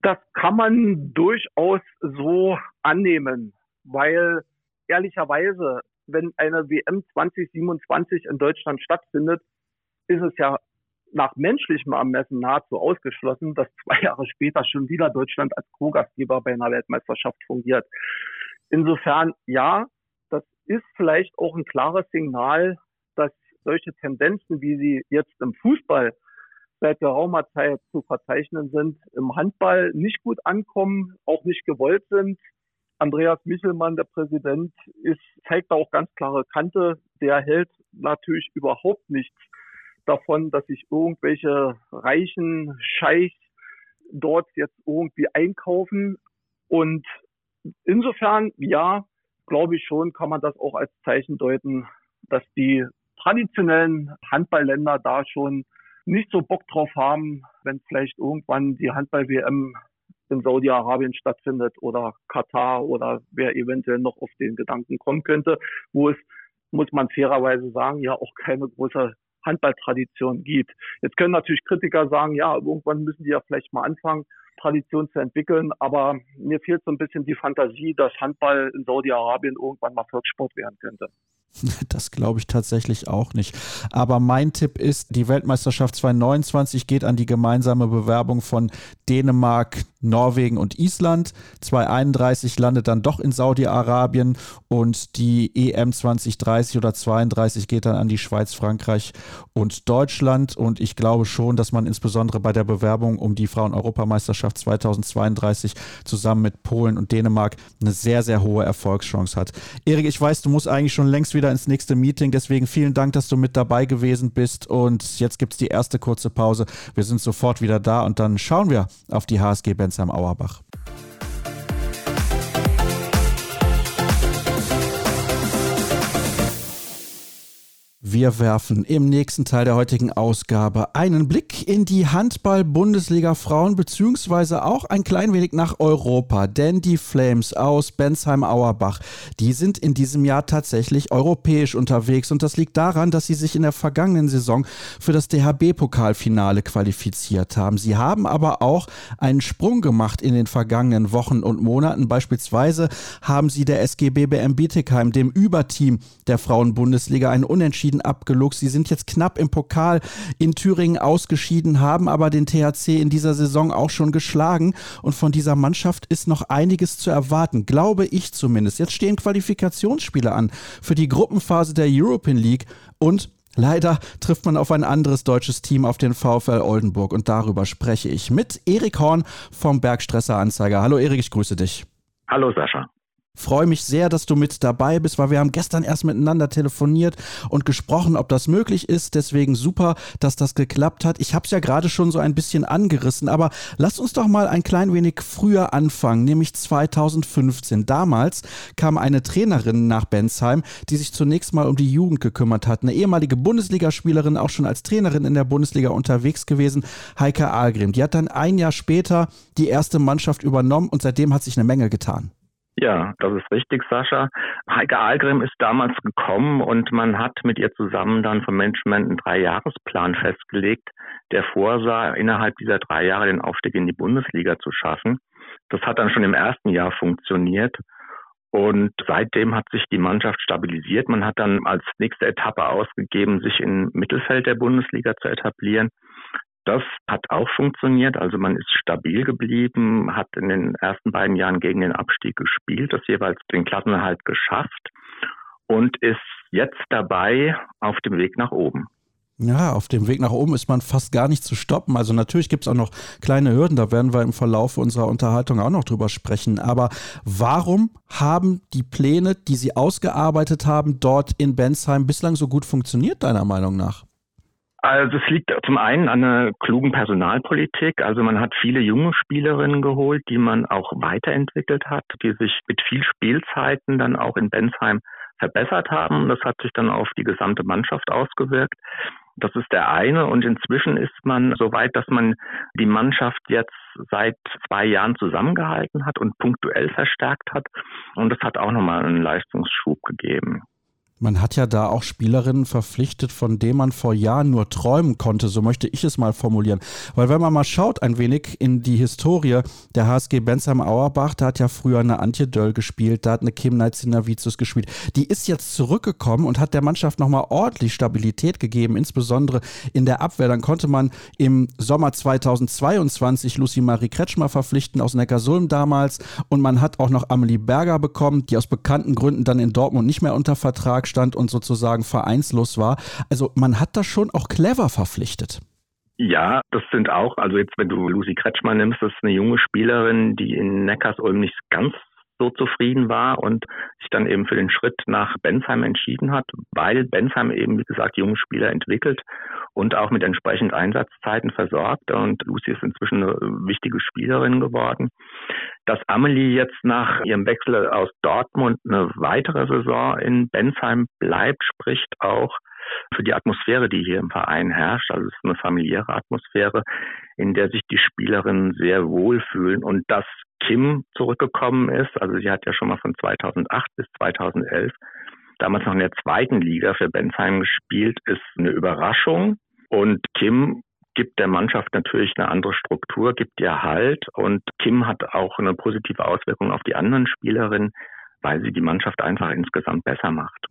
Das kann man durchaus so annehmen, weil ehrlicherweise, wenn eine WM 2027 in Deutschland stattfindet, ist es ja nach menschlichem Ermessen nahezu ausgeschlossen, dass zwei Jahre später schon wieder Deutschland als Co-Gastgeber bei einer Weltmeisterschaft fungiert. Insofern, ja, das ist vielleicht auch ein klares Signal, dass solche Tendenzen, wie sie jetzt im Fußball seit geraumer Zeit zu verzeichnen sind, im Handball nicht gut ankommen, auch nicht gewollt sind. Andreas Michelmann, der Präsident, ist, zeigt da auch ganz klare Kante. Der hält natürlich überhaupt nichts davon, dass sich irgendwelche reichen Scheichs dort jetzt irgendwie einkaufen. Und insofern, ja, glaube ich schon, kann man das auch als Zeichen deuten, dass die traditionellen Handballländer da schon nicht so Bock drauf haben, wenn vielleicht irgendwann die Handball-WM in Saudi-Arabien stattfindet oder Katar oder wer eventuell noch auf den Gedanken kommen könnte, wo es, muss man fairerweise sagen, ja auch keine große Handballtradition gibt. Jetzt können natürlich Kritiker sagen, ja, irgendwann müssen die ja vielleicht mal anfangen, Tradition zu entwickeln, aber mir fehlt so ein bisschen die Fantasie, dass Handball in Saudi-Arabien irgendwann mal Volkssport werden könnte. Das glaube ich tatsächlich auch nicht. Aber mein Tipp ist, die Weltmeisterschaft 2029 geht an die gemeinsame Bewerbung von Dänemark, Norwegen und Island. 2031 landet dann doch in Saudi-Arabien und die EM 2030 oder 32 geht dann an die Schweiz, Frankreich und Deutschland. Und ich glaube schon, dass man insbesondere bei der Bewerbung um die Frauen-Europameisterschaft 2032 zusammen mit Polen und Dänemark eine sehr, sehr hohe Erfolgschance hat. Erik, ich weiß, du musst eigentlich schon längst wieder ins nächste Meeting. Deswegen vielen Dank, dass du mit dabei gewesen bist. Und jetzt gibt es die erste kurze Pause. Wir sind sofort wieder da und dann schauen wir auf die HSG Benz Bensheim-Auerbach. Wir werfen im nächsten Teil der heutigen Ausgabe einen Blick in die Handball-Bundesliga Frauen beziehungsweise auch ein klein wenig nach Europa, denn die Flames aus Bensheim-Auerbach, die sind in diesem Jahr tatsächlich europäisch unterwegs und das liegt daran, dass sie sich in der vergangenen Saison für das DHB-Pokalfinale qualifiziert haben. Sie haben aber auch einen Sprung gemacht in den vergangenen Wochen und Monaten. Beispielsweise haben sie der SGB BM Bietigheim, dem Überteam der Frauen-Bundesliga, einen Unentschieden Unentschieden abgeluchst. Sie sind jetzt knapp im Pokal in Thüringen ausgeschieden, haben aber den THC in dieser Saison auch schon geschlagen. Und von dieser Mannschaft ist noch einiges zu erwarten, glaube ich zumindest. Jetzt stehen Qualifikationsspiele an für die Gruppenphase der European League und Leider trifft man auf ein anderes deutsches Team auf den VfL Oldenburg und darüber spreche ich mit Erik Horn vom Bergstresser Anzeiger. Hallo Erik, ich grüße dich. Hallo Sascha. Freue mich sehr, dass du mit dabei bist, weil wir haben gestern erst miteinander telefoniert und gesprochen, ob das möglich ist. Deswegen super, dass das geklappt hat. Ich habe es ja gerade schon so ein bisschen angerissen, aber lass uns doch mal ein klein wenig früher anfangen, nämlich 2015. Damals kam eine Trainerin nach Bensheim, die sich zunächst mal um die Jugend gekümmert hat. Eine ehemalige Bundesligaspielerin, auch schon als Trainerin in der Bundesliga unterwegs gewesen, Heike Ahlgrim. Die hat dann ein Jahr später die erste Mannschaft übernommen und seitdem hat sich eine Menge getan. Ja, das ist richtig, Sascha. Heike Ahlgrim ist damals gekommen und man hat mit ihr zusammen dann vom Management einen Dreijahresplan festgelegt, der vorsah, innerhalb dieser drei Jahre den Aufstieg in die Bundesliga zu schaffen. Das hat dann schon im ersten Jahr funktioniert. Und seitdem hat sich die Mannschaft stabilisiert. Man hat dann als nächste Etappe ausgegeben, sich im Mittelfeld der Bundesliga zu etablieren. Das hat auch funktioniert. Also man ist stabil geblieben, hat in den ersten beiden Jahren gegen den Abstieg gespielt, das jeweils den Klassenerhalt geschafft und ist jetzt dabei auf dem Weg nach oben. Ja, auf dem Weg nach oben ist man fast gar nicht zu stoppen. Also natürlich gibt es auch noch kleine Hürden, da werden wir im Verlauf unserer Unterhaltung auch noch drüber sprechen. Aber warum haben die Pläne, die Sie ausgearbeitet haben, dort in Bensheim bislang so gut funktioniert, deiner Meinung nach? Also es liegt zum einen an einer klugen Personalpolitik. Also man hat viele junge Spielerinnen geholt, die man auch weiterentwickelt hat, die sich mit viel Spielzeiten dann auch in Bensheim verbessert haben. Das hat sich dann auf die gesamte Mannschaft ausgewirkt. Das ist der eine. Und inzwischen ist man so weit, dass man die Mannschaft jetzt seit zwei Jahren zusammengehalten hat und punktuell verstärkt hat. Und das hat auch nochmal einen Leistungsschub gegeben. Man hat ja da auch Spielerinnen verpflichtet, von denen man vor Jahren nur träumen konnte, so möchte ich es mal formulieren. Weil wenn man mal schaut ein wenig in die Historie der HSG Bensheim Auerbach, da hat ja früher eine Antje Döll gespielt, da hat eine Kim Neitzinavicius gespielt. Die ist jetzt zurückgekommen und hat der Mannschaft nochmal ordentlich Stabilität gegeben, insbesondere in der Abwehr. Dann konnte man im Sommer 2022 Lucy Marie Kretschmer verpflichten aus Neckarsulm damals und man hat auch noch Amelie Berger bekommen, die aus bekannten Gründen dann in Dortmund nicht mehr unter Vertrag stand und sozusagen vereinslos war. Also man hat das schon auch clever verpflichtet. Ja, das sind auch, also jetzt, wenn du Lucy Kretschmer nimmst, das ist eine junge Spielerin, die in Neckarsulm nicht ganz so zufrieden war und sich dann eben für den Schritt nach Bensheim entschieden hat, weil Bensheim eben, wie gesagt, junge Spieler entwickelt und auch mit entsprechend Einsatzzeiten versorgt. Und Lucy ist inzwischen eine wichtige Spielerin geworden. Dass Amelie jetzt nach ihrem Wechsel aus Dortmund eine weitere Saison in Bensheim bleibt, spricht auch für die Atmosphäre, die hier im Verein herrscht. Also es ist eine familiäre Atmosphäre, in der sich die Spielerinnen sehr wohlfühlen. Und dass Kim zurückgekommen ist, also sie hat ja schon mal von 2008 bis 2011 damals noch in der zweiten Liga für Bensheim gespielt, ist eine Überraschung. Und Kim gibt der Mannschaft natürlich eine andere Struktur, gibt ihr Halt. Und Kim hat auch eine positive Auswirkung auf die anderen Spielerinnen, weil sie die Mannschaft einfach insgesamt besser macht.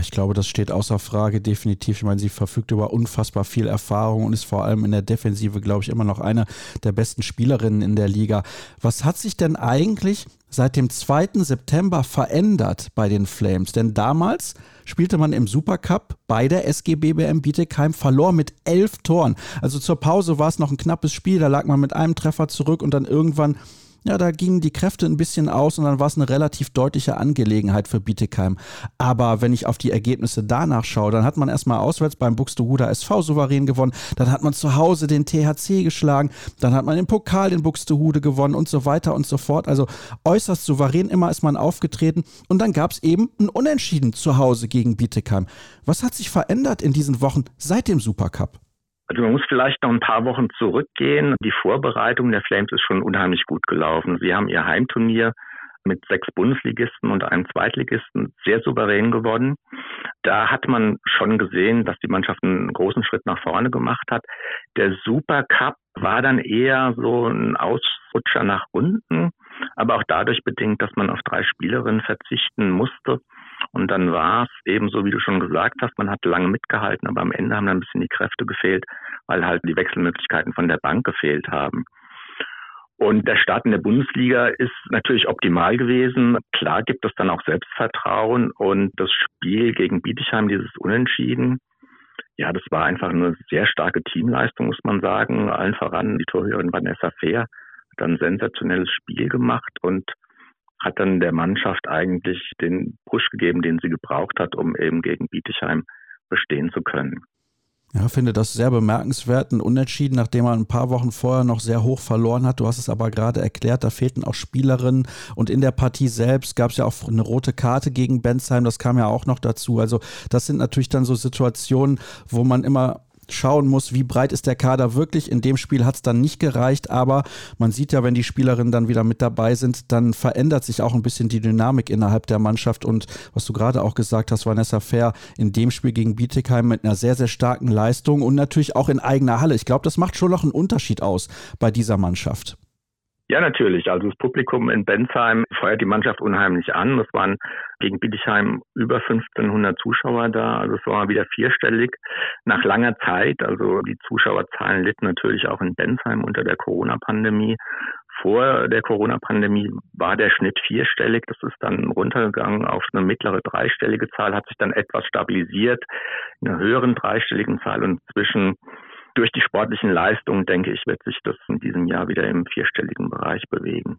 Ich glaube, das steht außer Frage definitiv. Ich meine, sie verfügt über unfassbar viel Erfahrung und ist vor allem in der Defensive, glaube ich, immer noch eine der besten Spielerinnen in der Liga. Was hat sich denn eigentlich seit dem 2. September verändert bei den Flames? Denn damals spielte man im Supercup bei der SG BBM Bietigheim, verlor mit elf Toren. Also zur Pause war es noch ein knappes Spiel, da lag man mit einem Treffer zurück und dann irgendwann ja, da gingen die Kräfte ein bisschen aus und dann war es eine relativ deutliche Angelegenheit für Bietigheim. Aber wenn ich auf die Ergebnisse danach schaue, dann hat man erstmal auswärts beim Buxtehuder SV souverän gewonnen, dann hat man zu Hause den THC geschlagen, dann hat man den Pokal in Buxtehude gewonnen und so weiter und so fort. Also äußerst souverän immer ist man aufgetreten und dann gab es eben ein Unentschieden zu Hause gegen Bietigheim. Was hat sich verändert in diesen Wochen seit dem Supercup? Also man muss vielleicht noch ein paar Wochen zurückgehen. Die Vorbereitung der Flames ist schon unheimlich gut gelaufen. Sie haben ihr Heimturnier mit sechs Bundesligisten und einem Zweitligisten sehr souverän gewonnen. Da hat man schon gesehen, dass die Mannschaft einen großen Schritt nach vorne gemacht hat. Der Supercup war dann eher so ein Ausrutscher nach unten, aber auch dadurch bedingt, dass man auf drei Spielerinnen verzichten musste Und dann war es eben so, wie du schon gesagt hast, man hat lange mitgehalten, aber am Ende haben dann ein bisschen die Kräfte gefehlt, weil halt die Wechselmöglichkeiten von der Bank gefehlt haben. Und der Start in der Bundesliga ist natürlich optimal gewesen. Klar gibt es dann auch Selbstvertrauen und das Spiel gegen Bietigheim, dieses Unentschieden, ja, das war einfach eine sehr starke Teamleistung, muss man sagen. Allen voran die Torhüterin Vanessa Fehr hat ein sensationelles Spiel gemacht und hat dann der Mannschaft eigentlich den Push gegeben, den sie gebraucht hat, um eben gegen Bietigheim bestehen zu können. Ja, finde das sehr bemerkenswert. Ein Unentschieden, nachdem man ein paar Wochen vorher noch sehr hoch verloren hat. Du hast es aber gerade erklärt, da fehlten auch Spielerinnen. Und in der Partie selbst gab es ja auch eine rote Karte gegen Bensheim. Das kam ja auch noch dazu. Also, das sind natürlich dann so Situationen, wo man immer schauen muss, wie breit ist der Kader wirklich. In dem Spiel hat es dann nicht gereicht, aber man sieht ja, wenn die Spielerinnen dann wieder mit dabei sind, dann verändert sich auch ein bisschen die Dynamik innerhalb der Mannschaft. Und was du gerade auch gesagt hast, Vanessa Fair, in dem Spiel gegen Bietigheim mit einer sehr, sehr starken Leistung und natürlich auch in eigener Halle. Ich glaube, das macht schon noch einen Unterschied aus bei dieser Mannschaft. Ja, natürlich. Also das Publikum in Bensheim feuert die Mannschaft unheimlich an. Es waren gegen Bietigheim über 1500 Zuschauer da. Also es war wieder vierstellig nach langer Zeit. Also die Zuschauerzahlen litten natürlich auch in Bensheim unter der Corona-Pandemie. Vor der Corona-Pandemie war der Schnitt vierstellig. Das ist dann runtergegangen auf eine mittlere dreistellige Zahl, hat sich dann etwas stabilisiert in einer höheren dreistelligen Zahl und zwischen durch die sportlichen Leistungen, denke ich, wird sich das in diesem Jahr wieder im vierstelligen Bereich bewegen.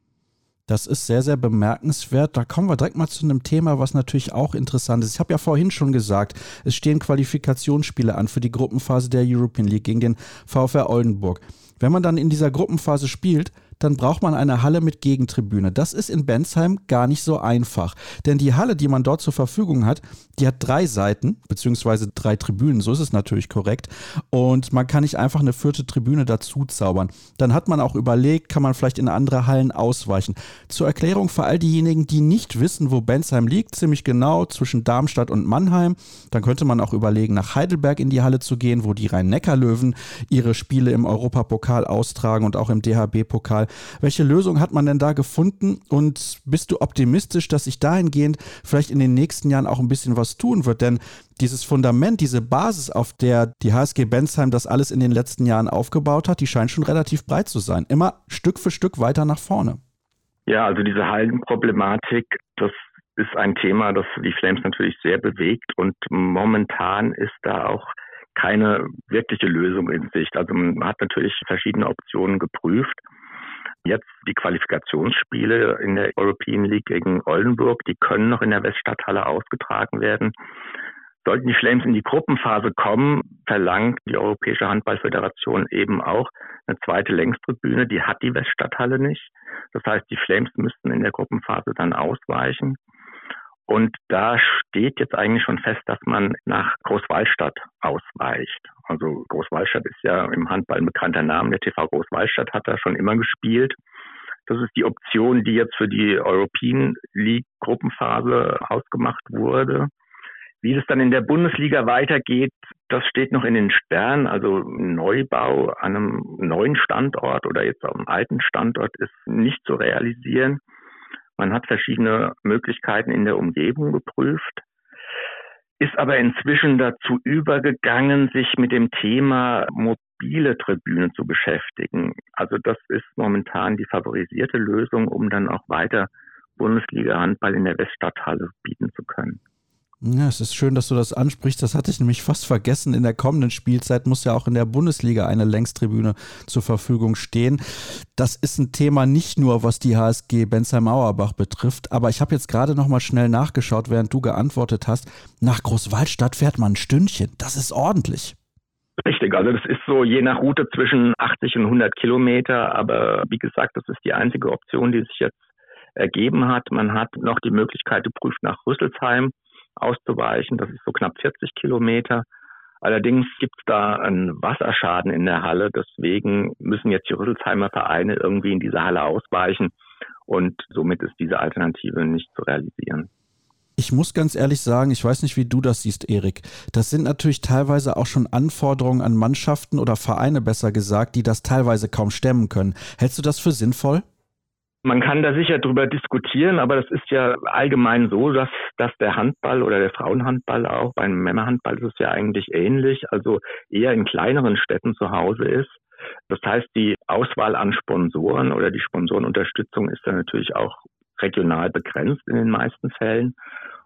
Das ist sehr, sehr bemerkenswert. Da kommen wir direkt mal zu einem Thema, was natürlich auch interessant ist. Ich habe ja vorhin schon gesagt, es stehen Qualifikationsspiele an für die Gruppenphase der European League gegen den VfR Oldenburg. Wenn man dann in dieser Gruppenphase spielt, dann braucht man eine Halle mit Gegentribüne. Das ist in Bensheim gar nicht so einfach. Denn die Halle, die man dort zur Verfügung hat, die hat drei Seiten, beziehungsweise drei Tribünen, so ist es natürlich korrekt. Und man kann nicht einfach eine vierte Tribüne dazu zaubern. Dann hat man auch überlegt, kann man vielleicht in andere Hallen ausweichen. Zur Erklärung für all diejenigen, die nicht wissen, wo Bensheim liegt, ziemlich genau zwischen Darmstadt und Mannheim. Dann könnte man auch überlegen, nach Heidelberg in die Halle zu gehen, wo die Rhein-Neckar-Löwen ihre Spiele im Europapokal austragen und auch im DHB-Pokal. Welche Lösung hat man denn da gefunden und bist du optimistisch, dass sich dahingehend vielleicht in den nächsten Jahren auch ein bisschen was tun wird? Denn dieses Fundament, diese Basis, auf der die HSG Bensheim das alles in den letzten Jahren aufgebaut hat, die scheint schon relativ breit zu sein. Immer Stück für Stück weiter nach vorne. Ja, also diese Hallenproblematik, das ist ein Thema, das die Flames natürlich sehr bewegt und momentan ist da auch keine wirkliche Lösung in Sicht. Also man hat natürlich verschiedene Optionen geprüft. Jetzt die Qualifikationsspiele in der European League gegen Oldenburg, die können noch in der Weststadthalle ausgetragen werden. Sollten die Flames in die Gruppenphase kommen, verlangt die Europäische Handballföderation eben auch eine zweite Längstribüne. Die hat die Weststadthalle nicht. Das heißt, die Flames müssten in der Gruppenphase dann ausweichen. Und da steht jetzt eigentlich schon fest, dass man nach Großwallstadt ausweicht. Also Großwallstadt ist ja im Handball ein bekannter Name. Der TV Großwallstadt hat da schon immer gespielt. Das ist die Option, die jetzt für die European League Gruppenphase ausgemacht wurde. Wie es dann in der Bundesliga weitergeht, das steht noch in den Sternen. Also Neubau an einem neuen Standort oder jetzt auf einem alten Standort ist nicht zu realisieren. Man hat verschiedene Möglichkeiten in der Umgebung geprüft, ist aber inzwischen dazu übergegangen, sich mit dem Thema mobile Tribüne zu beschäftigen. Also das ist momentan die favorisierte Lösung, um dann auch weiter Bundesliga-Handball in der Weststadthalle bieten zu können. Ja, es ist schön, dass du das ansprichst. Das hatte ich nämlich fast vergessen. In der kommenden Spielzeit muss ja auch in der Bundesliga eine Längstribüne zur Verfügung stehen. Das ist ein Thema nicht nur, was die HSG Bensheim-Auerbach betrifft, aber ich habe jetzt gerade noch mal schnell nachgeschaut, während du geantwortet hast. Nach Großwaldstadt fährt man ein Stündchen. Das ist ordentlich. Richtig, also das ist so je nach Route zwischen 80 und 100 Kilometer, aber wie gesagt, das ist die einzige Option, die sich jetzt ergeben hat. Man hat noch die Möglichkeit geprüft nach Rüsselsheim auszuweichen. Das ist so knapp 40 Kilometer. Allerdings gibt es da einen Wasserschaden in der Halle. Deswegen müssen jetzt die Rüsselsheimer Vereine irgendwie in diese Halle ausweichen. Und somit ist diese Alternative nicht zu realisieren. Ich muss ganz ehrlich sagen, ich weiß nicht, wie du das siehst, Erik. Das sind natürlich teilweise auch schon Anforderungen an Mannschaften oder Vereine, besser gesagt, die das teilweise kaum stemmen können. Hältst du das für sinnvoll? Man kann da sicher drüber diskutieren, aber das ist ja allgemein so, dass, dass der Handball oder der Frauenhandball auch, beim Männerhandball ist es ja eigentlich ähnlich, also eher in kleineren Städten zu Hause ist. Das heißt, die Auswahl an Sponsoren oder die Sponsorenunterstützung ist dann natürlich auch regional begrenzt in den meisten Fällen.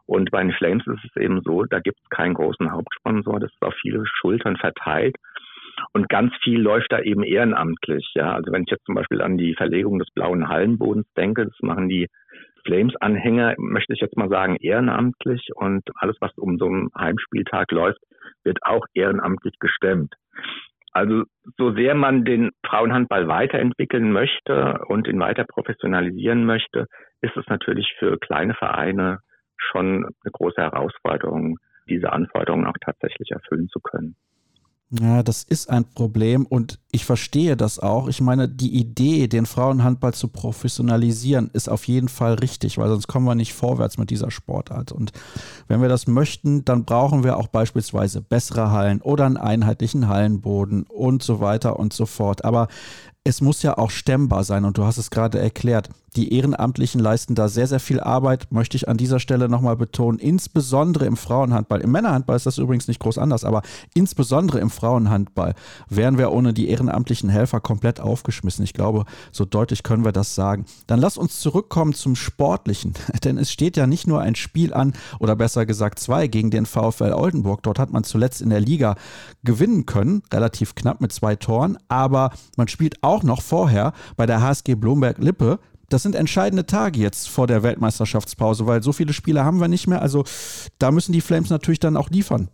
Und bei den Flames ist es eben so, da gibt es keinen großen Hauptsponsor, das ist auf viele Schultern verteilt. Und ganz viel läuft da eben ehrenamtlich. Ja, also wenn ich jetzt zum Beispiel an die Verlegung des blauen Hallenbodens denke, das machen die Flames-Anhänger, möchte ich jetzt mal sagen, ehrenamtlich. Und alles, was um so einen Heimspieltag läuft, wird auch ehrenamtlich gestemmt. Also so sehr man den Frauenhandball weiterentwickeln möchte und ihn weiter professionalisieren möchte, ist es natürlich für kleine Vereine schon eine große Herausforderung, diese Anforderungen auch tatsächlich erfüllen zu können. Ja, das ist ein Problem und ich verstehe das auch. Ich meine, die Idee, den Frauenhandball zu professionalisieren, ist auf jeden Fall richtig, weil sonst kommen wir nicht vorwärts mit dieser Sportart. Und wenn wir das möchten, dann brauchen wir auch beispielsweise bessere Hallen oder einen einheitlichen Hallenboden und so weiter und so fort. Aber es muss ja auch stemmbar sein und du hast es gerade erklärt. Die Ehrenamtlichen leisten da sehr, sehr viel Arbeit, möchte ich an dieser Stelle nochmal betonen, insbesondere im Frauenhandball. Im Männerhandball ist das übrigens nicht groß anders, aber insbesondere im Frauenhandball wären wir ohne die ehrenamtlichen Helfer komplett aufgeschmissen. Ich glaube, so deutlich können wir das sagen. Dann lass uns zurückkommen zum Sportlichen, denn es steht ja nicht nur ein Spiel an, oder besser gesagt zwei, gegen den VfL Oldenburg. Dort hat man zuletzt in der Liga gewinnen können, relativ knapp mit zwei Toren, aber man spielt auch noch vorher bei der HSG Blomberg-Lippe das sind entscheidende Tage jetzt vor der Weltmeisterschaftspause, weil so viele Spiele haben wir nicht mehr. Also da müssen die Flames natürlich dann auch liefern.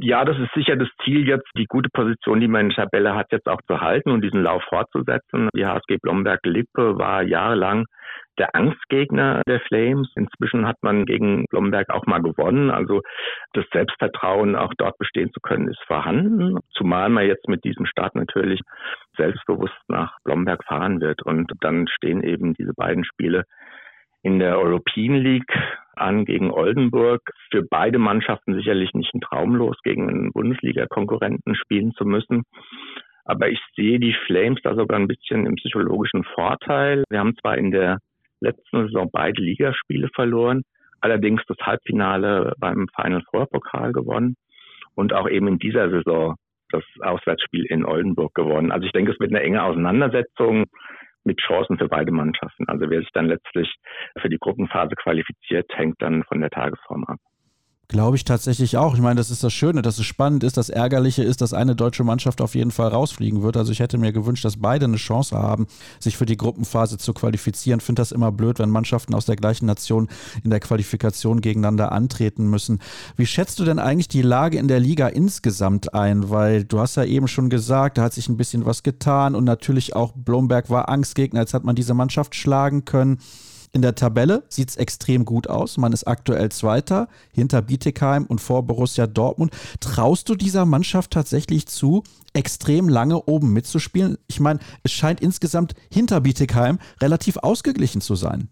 Ja, das ist sicher das Ziel jetzt, die gute Position, die man in der Tabelle hat, jetzt auch zu halten und diesen Lauf fortzusetzen. Die HSG Blomberg-Lippe war jahrelang der Angstgegner der Flames. Inzwischen hat man gegen Blomberg auch mal gewonnen. Also das Selbstvertrauen, auch dort bestehen zu können, ist vorhanden. Zumal man jetzt mit diesem Start natürlich selbstbewusst nach Blomberg fahren wird. Und dann stehen eben diese beiden Spiele in der European League an gegen Oldenburg. Für beide Mannschaften sicherlich nicht ein Traumlos, gegen einen Bundesliga-Konkurrenten spielen zu müssen. Aber ich sehe die Flames da sogar ein bisschen im psychologischen Vorteil. Wir haben zwar in der letzten Saison beide Ligaspiele verloren, allerdings das Halbfinale beim Final Four Pokal gewonnen und auch eben in dieser Saison das Auswärtsspiel in Oldenburg gewonnen. Also ich denke, es wird eine enge Auseinandersetzung mit Chancen für beide Mannschaften. Also wer sich dann letztlich für die Gruppenphase qualifiziert, hängt dann von der Tagesform ab. Glaube ich tatsächlich auch. Ich meine, das ist das Schöne, dass es spannend ist. Das Ärgerliche ist, dass eine deutsche Mannschaft auf jeden Fall rausfliegen wird. Also ich hätte mir gewünscht, dass beide eine Chance haben, sich für die Gruppenphase zu qualifizieren. Finde das immer blöd, wenn Mannschaften aus der gleichen Nation in der Qualifikation gegeneinander antreten müssen. Wie schätzt du denn eigentlich die Lage in der Liga insgesamt ein? Weil du hast ja eben schon gesagt, da hat sich ein bisschen was getan und natürlich auch Blomberg war Angstgegner. Jetzt hat man diese Mannschaft schlagen können. In der Tabelle sieht es extrem gut aus. Man ist aktuell Zweiter hinter Bietigheim und vor Borussia Dortmund. Traust du dieser Mannschaft tatsächlich zu, extrem lange oben mitzuspielen? Ich meine, es scheint insgesamt hinter Bietigheim relativ ausgeglichen zu sein.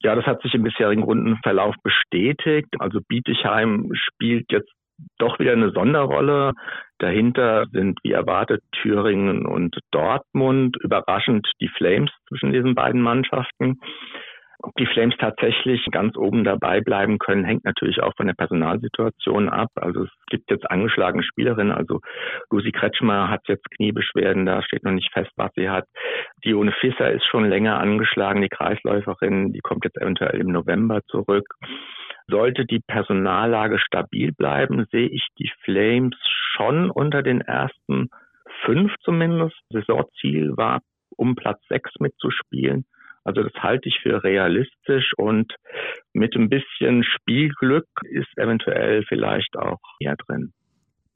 Ja, das hat sich im bisherigen Rundenverlauf bestätigt. Also Bietigheim spielt jetzt doch wieder eine Sonderrolle. Dahinter sind wie erwartet Thüringen und Dortmund. Überraschend die Flames zwischen diesen beiden Mannschaften. Ob die Flames tatsächlich ganz oben dabei bleiben können, hängt natürlich auch von der Personalsituation ab. Also es gibt jetzt angeschlagene Spielerinnen. Also Lucy Kretschmer hat jetzt Kniebeschwerden, da steht noch nicht fest, was sie hat. Dione Fisser ist schon länger angeschlagen, die Kreisläuferin, die kommt jetzt eventuell im November zurück. Sollte die Personallage stabil bleiben, sehe ich die Flames schon unter den ersten fünf zumindest. Saisonziel war, um Platz sechs mitzuspielen. Also das halte ich für realistisch und mit ein bisschen Spielglück ist eventuell vielleicht auch mehr drin.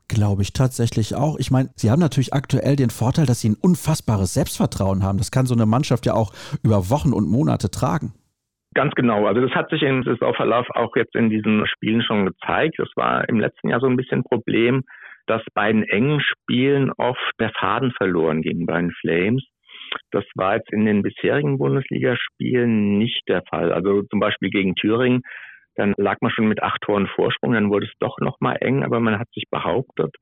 Glaube ich tatsächlich auch. Ich meine, sie haben natürlich aktuell den Vorteil, dass sie ein unfassbares Selbstvertrauen haben. Das kann so eine Mannschaft ja auch über Wochen und Monate tragen. Ganz genau. Also das hat sich im Saisonverlauf auch jetzt in diesen Spielen schon gezeigt. Das war im letzten Jahr so ein bisschen ein Problem, dass bei den engen Spielen oft der Faden verloren ging bei den Flames. Das war jetzt in den bisherigen Bundesligaspielen nicht der Fall. Also zum Beispiel gegen Thüringen, dann lag man schon mit acht Toren Vorsprung, dann wurde es doch nochmal eng, aber man hat sich behauptet.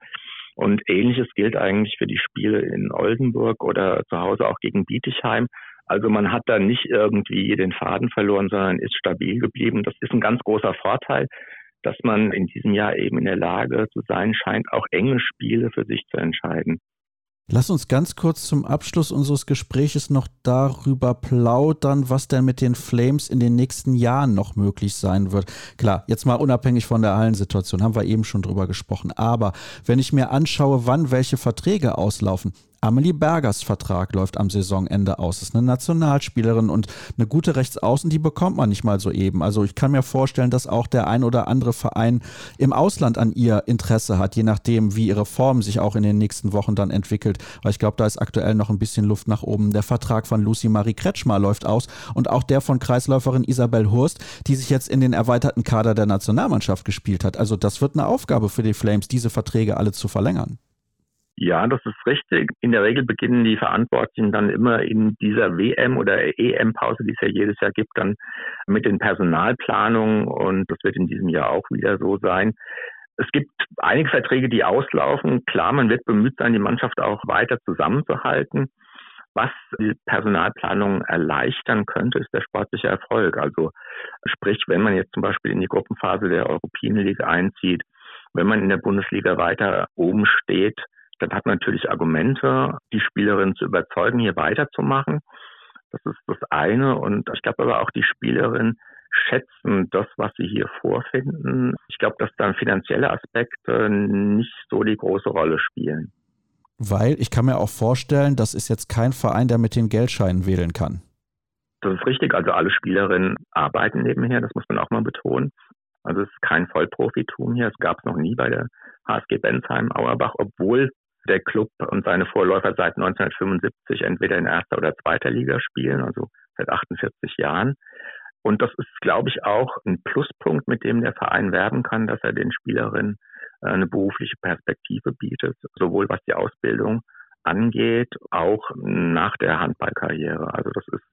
Und ähnliches gilt eigentlich für die Spiele in Oldenburg oder zu Hause auch gegen Bietigheim. Also man hat da nicht irgendwie den Faden verloren, sondern ist stabil geblieben. Das ist ein ganz großer Vorteil, dass man in diesem Jahr eben in der Lage zu sein scheint, auch enge Spiele für sich zu entscheiden. Lass uns ganz kurz zum Abschluss unseres Gespräches noch darüber plaudern, was denn mit den Flames in den nächsten Jahren noch möglich sein wird. Klar, jetzt mal unabhängig von der Hallensituation, haben wir eben schon drüber gesprochen. Aber wenn ich mir anschaue, wann welche Verträge auslaufen, Amelie Bergers Vertrag läuft am Saisonende aus. Das ist eine Nationalspielerin und eine gute Rechtsaußen, die bekommt man nicht mal so eben. Also ich kann mir vorstellen, dass auch der ein oder andere Verein im Ausland an ihr Interesse hat, je nachdem, wie ihre Form sich auch in den nächsten Wochen dann entwickelt. Weil ich glaube, da ist aktuell noch ein bisschen Luft nach oben. Der Vertrag von Lucy Marie Kretschmer läuft aus und auch der von Kreisläuferin Isabel Hurst, die sich jetzt in den erweiterten Kader der Nationalmannschaft gespielt hat. Also das wird eine Aufgabe für die Flames, diese Verträge alle zu verlängern. Ja, das ist richtig. In der Regel beginnen die Verantwortlichen dann immer in dieser WM oder EM-Pause, die es ja jedes Jahr gibt, dann mit den Personalplanungen und das wird in diesem Jahr auch wieder so sein. Es gibt einige Verträge, die auslaufen. Klar, man wird bemüht sein, die Mannschaft auch weiter zusammenzuhalten. Was die Personalplanung erleichtern könnte, ist der sportliche Erfolg. Also sprich, wenn man jetzt zum Beispiel in die Gruppenphase der Europäischen Liga einzieht, wenn man in der Bundesliga weiter oben steht, dann hat man natürlich Argumente, die Spielerin zu überzeugen, hier weiterzumachen. Das ist das eine. Und ich glaube aber auch die Spielerin schätzen das, was sie hier vorfinden. Ich glaube, dass dann finanzielle Aspekte nicht so die große Rolle spielen. Weil ich kann mir auch vorstellen, das ist jetzt kein Verein, der mit den Geldscheinen wählen kann. Das ist richtig. Also alle Spielerinnen arbeiten nebenher, das muss man auch mal betonen. Also es ist kein Vollprofitum hier. Es gab es noch nie bei der HSG Bensheim Auerbach, obwohl der Club und seine Vorläufer seit 1975 entweder in erster oder zweiter Liga spielen, also seit 48 Jahren. Und das ist, glaube ich, auch ein Pluspunkt, mit dem der Verein werben kann, dass er den Spielerinnen äh, eine berufliche Perspektive bietet, sowohl was die Ausbildung angeht, auch nach der Handballkarriere. Also das ist,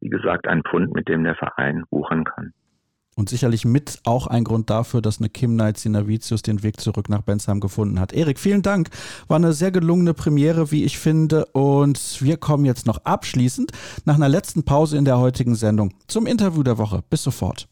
wie gesagt, ein Pfund, mit dem der Verein buchen kann. Und sicherlich mit auch ein Grund dafür, dass eine Kim Knight-Sinavicius den Weg zurück nach Bensheim gefunden hat. Erik, vielen Dank. War eine sehr gelungene Premiere, wie ich finde. Und wir kommen jetzt noch abschließend nach einer letzten Pause in der heutigen Sendung zum Interview der Woche. Bis sofort.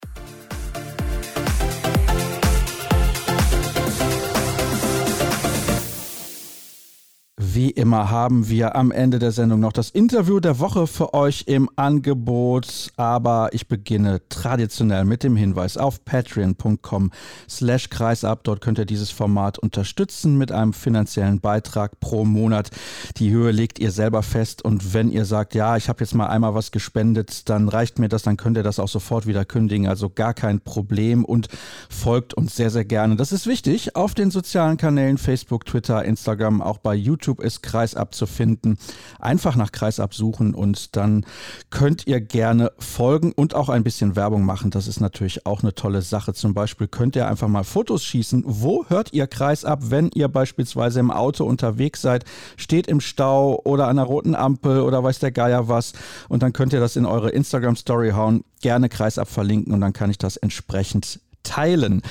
Wie immer haben wir am Ende der Sendung noch das Interview der Woche für euch im Angebot. Aber ich beginne traditionell mit dem Hinweis auf patreon.com slash kreisab. Dort könnt ihr dieses Format unterstützen mit einem finanziellen Beitrag pro Monat. Die Höhe legt ihr selber fest. Und wenn ihr sagt, ja, ich habe jetzt mal einmal was gespendet, dann reicht mir das, dann könnt ihr das auch sofort wieder kündigen. Also gar kein Problem und folgt uns sehr, sehr gerne. Das ist wichtig auf den sozialen Kanälen Facebook, Twitter, Instagram, auch bei YouTube ist Kreisab zu finden. Einfach nach Kreisab suchen und dann könnt ihr gerne folgen und auch ein bisschen Werbung machen. Das ist natürlich auch eine tolle Sache. Zum Beispiel könnt ihr einfach mal Fotos schießen. Wo hört ihr Kreisab, wenn ihr beispielsweise im Auto unterwegs seid, steht im Stau oder an der roten Ampel oder weiß der Geier was und dann könnt ihr das in eure Instagram Story hauen. Gerne Kreisab verlinken und dann kann ich das entsprechend teilen.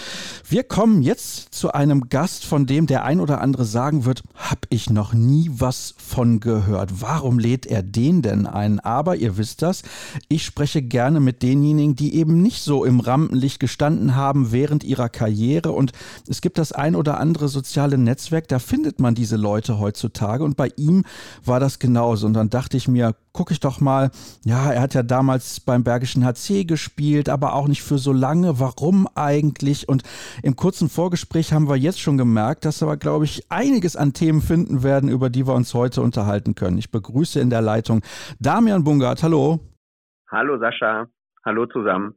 Wir kommen jetzt zu einem Gast, von dem der ein oder andere sagen wird, habe ich noch nie was von gehört. Warum lädt er den denn ein? Aber ihr wisst das, ich spreche gerne mit denjenigen, die eben nicht so im Rampenlicht gestanden haben während ihrer Karriere und es gibt das ein oder andere soziale Netzwerk, da findet man diese Leute heutzutage und bei ihm war das genauso und dann dachte ich mir, gucke ich doch mal, ja, er hat ja damals beim Bergischen HC gespielt, aber auch nicht für so lange. Warum? Und im kurzen Vorgespräch haben wir jetzt schon gemerkt, dass wir, glaube ich, einiges an Themen finden werden, über die wir uns heute unterhalten können. Ich begrüße in der Leitung Damian Bungart. Hallo. Hallo Sascha. Hallo zusammen.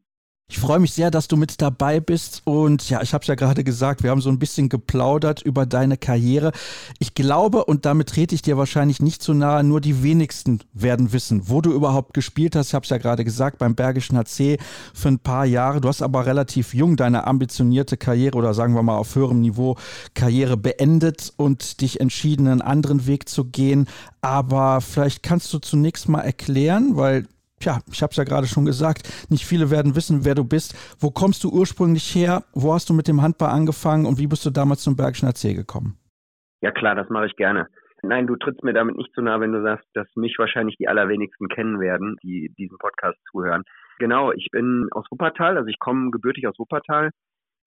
Ich freue mich sehr, dass du mit dabei bist. Und ja, ich habe es ja gerade gesagt, wir haben so ein bisschen geplaudert über deine Karriere. Ich glaube, und damit trete ich dir wahrscheinlich nicht zu nahe, nur die wenigsten werden wissen, wo du überhaupt gespielt hast. Ich habe es ja gerade gesagt, beim Bergischen HC für ein paar Jahre. Du hast aber relativ jung deine ambitionierte Karriere oder sagen wir mal auf höherem Niveau Karriere beendet und dich entschieden, einen anderen Weg zu gehen. Aber vielleicht kannst du zunächst mal erklären, weil Tja, ich habe es ja gerade schon gesagt, nicht viele werden wissen, wer du bist. Wo kommst du ursprünglich her? Wo hast du mit dem Handball angefangen und wie bist du damals zum Bergischen AC gekommen? Ja klar, das mache ich gerne. Nein, du trittst mir damit nicht zu nah, wenn du sagst, dass mich wahrscheinlich die allerwenigsten kennen werden, die diesen Podcast zuhören. Genau, ich bin aus Wuppertal, also ich komme gebürtig aus Wuppertal,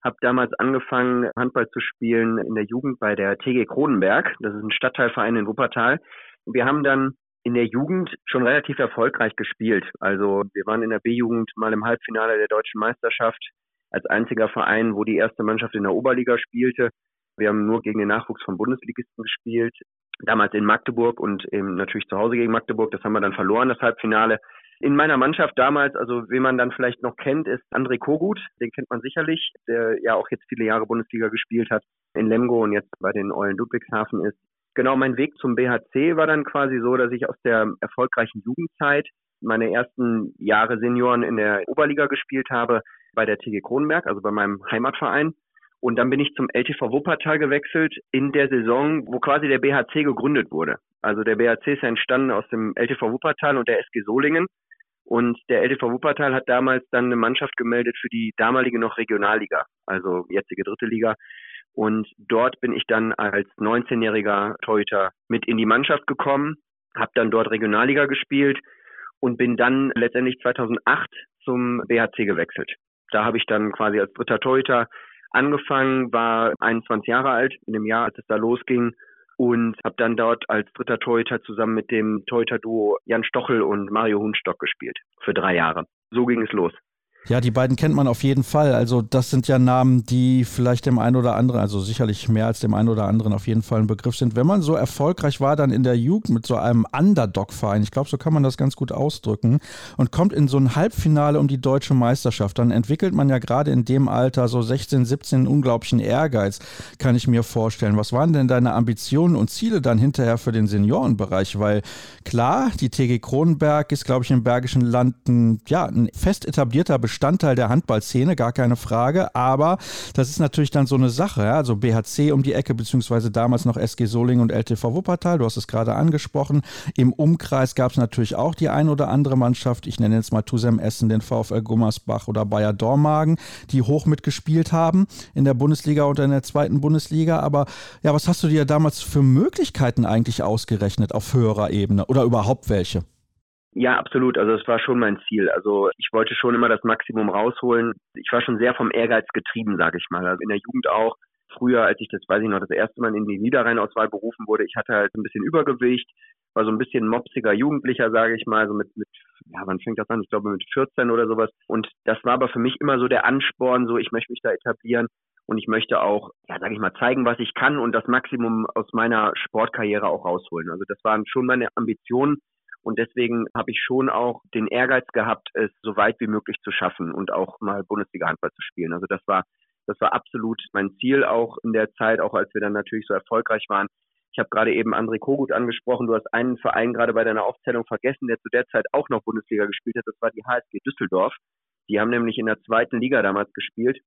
habe damals angefangen, Handball zu spielen in der Jugend bei der TG Kronenberg. Das ist ein Stadtteilverein in Wuppertal. Wir haben dann in der Jugend schon relativ erfolgreich gespielt. Also wir waren in der B-Jugend mal im Halbfinale der deutschen Meisterschaft als einziger Verein, wo die erste Mannschaft in der Oberliga spielte. Wir haben nur gegen den Nachwuchs von Bundesligisten gespielt. Damals in Magdeburg und eben natürlich zu Hause gegen Magdeburg. Das haben wir dann verloren, das Halbfinale. In meiner Mannschaft damals, also wen man dann vielleicht noch kennt, ist André Kogut. Den kennt man sicherlich, der ja auch jetzt viele Jahre Bundesliga gespielt hat in Lemgo und jetzt bei den Eulen Ludwigshafen ist. Genau, mein Weg zum BHC war dann quasi so, dass ich aus der erfolgreichen Jugendzeit meine ersten Jahre Senioren in der Oberliga gespielt habe bei der TG Kronenberg, also bei meinem Heimatverein. Und dann bin ich zum LTV Wuppertal gewechselt in der Saison, wo quasi der BHC gegründet wurde. Also der BHC ist ja entstanden aus dem LTV Wuppertal und der SG Solingen. Und der LTV Wuppertal hat damals dann eine Mannschaft gemeldet für die damalige noch Regionalliga, also jetzige dritte Liga. Und dort bin ich dann als 19-jähriger Torhüter mit in die Mannschaft gekommen, habe dann dort Regionalliga gespielt und bin dann letztendlich 2008 zum BHC gewechselt. Da habe ich dann quasi als dritter Torhüter angefangen, war 21 Jahre alt in dem Jahr, als es da losging und habe dann dort als dritter Torhüter zusammen mit dem Torhüter-Duo Jan Stochel und Mario Hunstock gespielt für drei Jahre. So ging es los. Ja, die beiden kennt man auf jeden Fall. Also das sind ja Namen, die vielleicht dem einen oder anderen, also sicherlich mehr als dem einen oder anderen auf jeden Fall ein Begriff sind. Wenn man so erfolgreich war dann in der Jugend mit so einem Underdog-Verein, ich glaube, so kann man das ganz gut ausdrücken, und kommt in so ein Halbfinale um die deutsche Meisterschaft, dann entwickelt man ja gerade in dem Alter so 16, 17 einen unglaublichen Ehrgeiz, kann ich mir vorstellen. Was waren denn deine Ambitionen und Ziele dann hinterher für den Seniorenbereich? Weil klar, die TG Kronenberg ist, glaube ich, im Bergischen Land ein, ja, ein fest etablierter Bestand Bestandteil der Handballszene, gar keine Frage. Aber das ist natürlich dann so eine Sache. Ja? Also BHC um die Ecke, beziehungsweise damals noch SG Solingen und LTV Wuppertal. Du hast es gerade angesprochen. Im Umkreis gab es natürlich auch die ein oder andere Mannschaft. Ich nenne jetzt mal Tusem Essen, den VfL Gummersbach oder Bayer Dormagen, die hoch mitgespielt haben in der Bundesliga und in der zweiten Bundesliga. Aber ja, was hast du dir damals für Möglichkeiten eigentlich ausgerechnet auf höherer Ebene oder überhaupt welche? Ja, absolut. Also es war schon mein Ziel. Also ich wollte schon immer das Maximum rausholen. Ich war schon sehr vom Ehrgeiz getrieben, sage ich mal. Also in der Jugend auch. Früher, als ich das, weiß ich noch, das erste Mal in die Niederrheinauswahl berufen wurde, ich hatte halt ein bisschen Übergewicht, war so ein bisschen mopsiger Jugendlicher, sage ich mal, so mit, mit, ja, wann fängt das an? Ich glaube mit 14 oder sowas. Und das war aber für mich immer so der Ansporn, so ich möchte mich da etablieren und ich möchte auch, ja, sage ich mal, zeigen, was ich kann und das Maximum aus meiner Sportkarriere auch rausholen. Also das waren schon meine Ambitionen, und deswegen habe ich schon auch den Ehrgeiz gehabt, es so weit wie möglich zu schaffen und auch mal Bundesliga-Handball zu spielen. Also das war, das war absolut mein Ziel auch in der Zeit, auch als wir dann natürlich so erfolgreich waren. Ich habe gerade eben André Kogut angesprochen. Du hast einen Verein gerade bei deiner Aufzählung vergessen, der zu der Zeit auch noch Bundesliga gespielt hat. Das war die HSG Düsseldorf. Die haben nämlich in der zweiten Liga damals gespielt.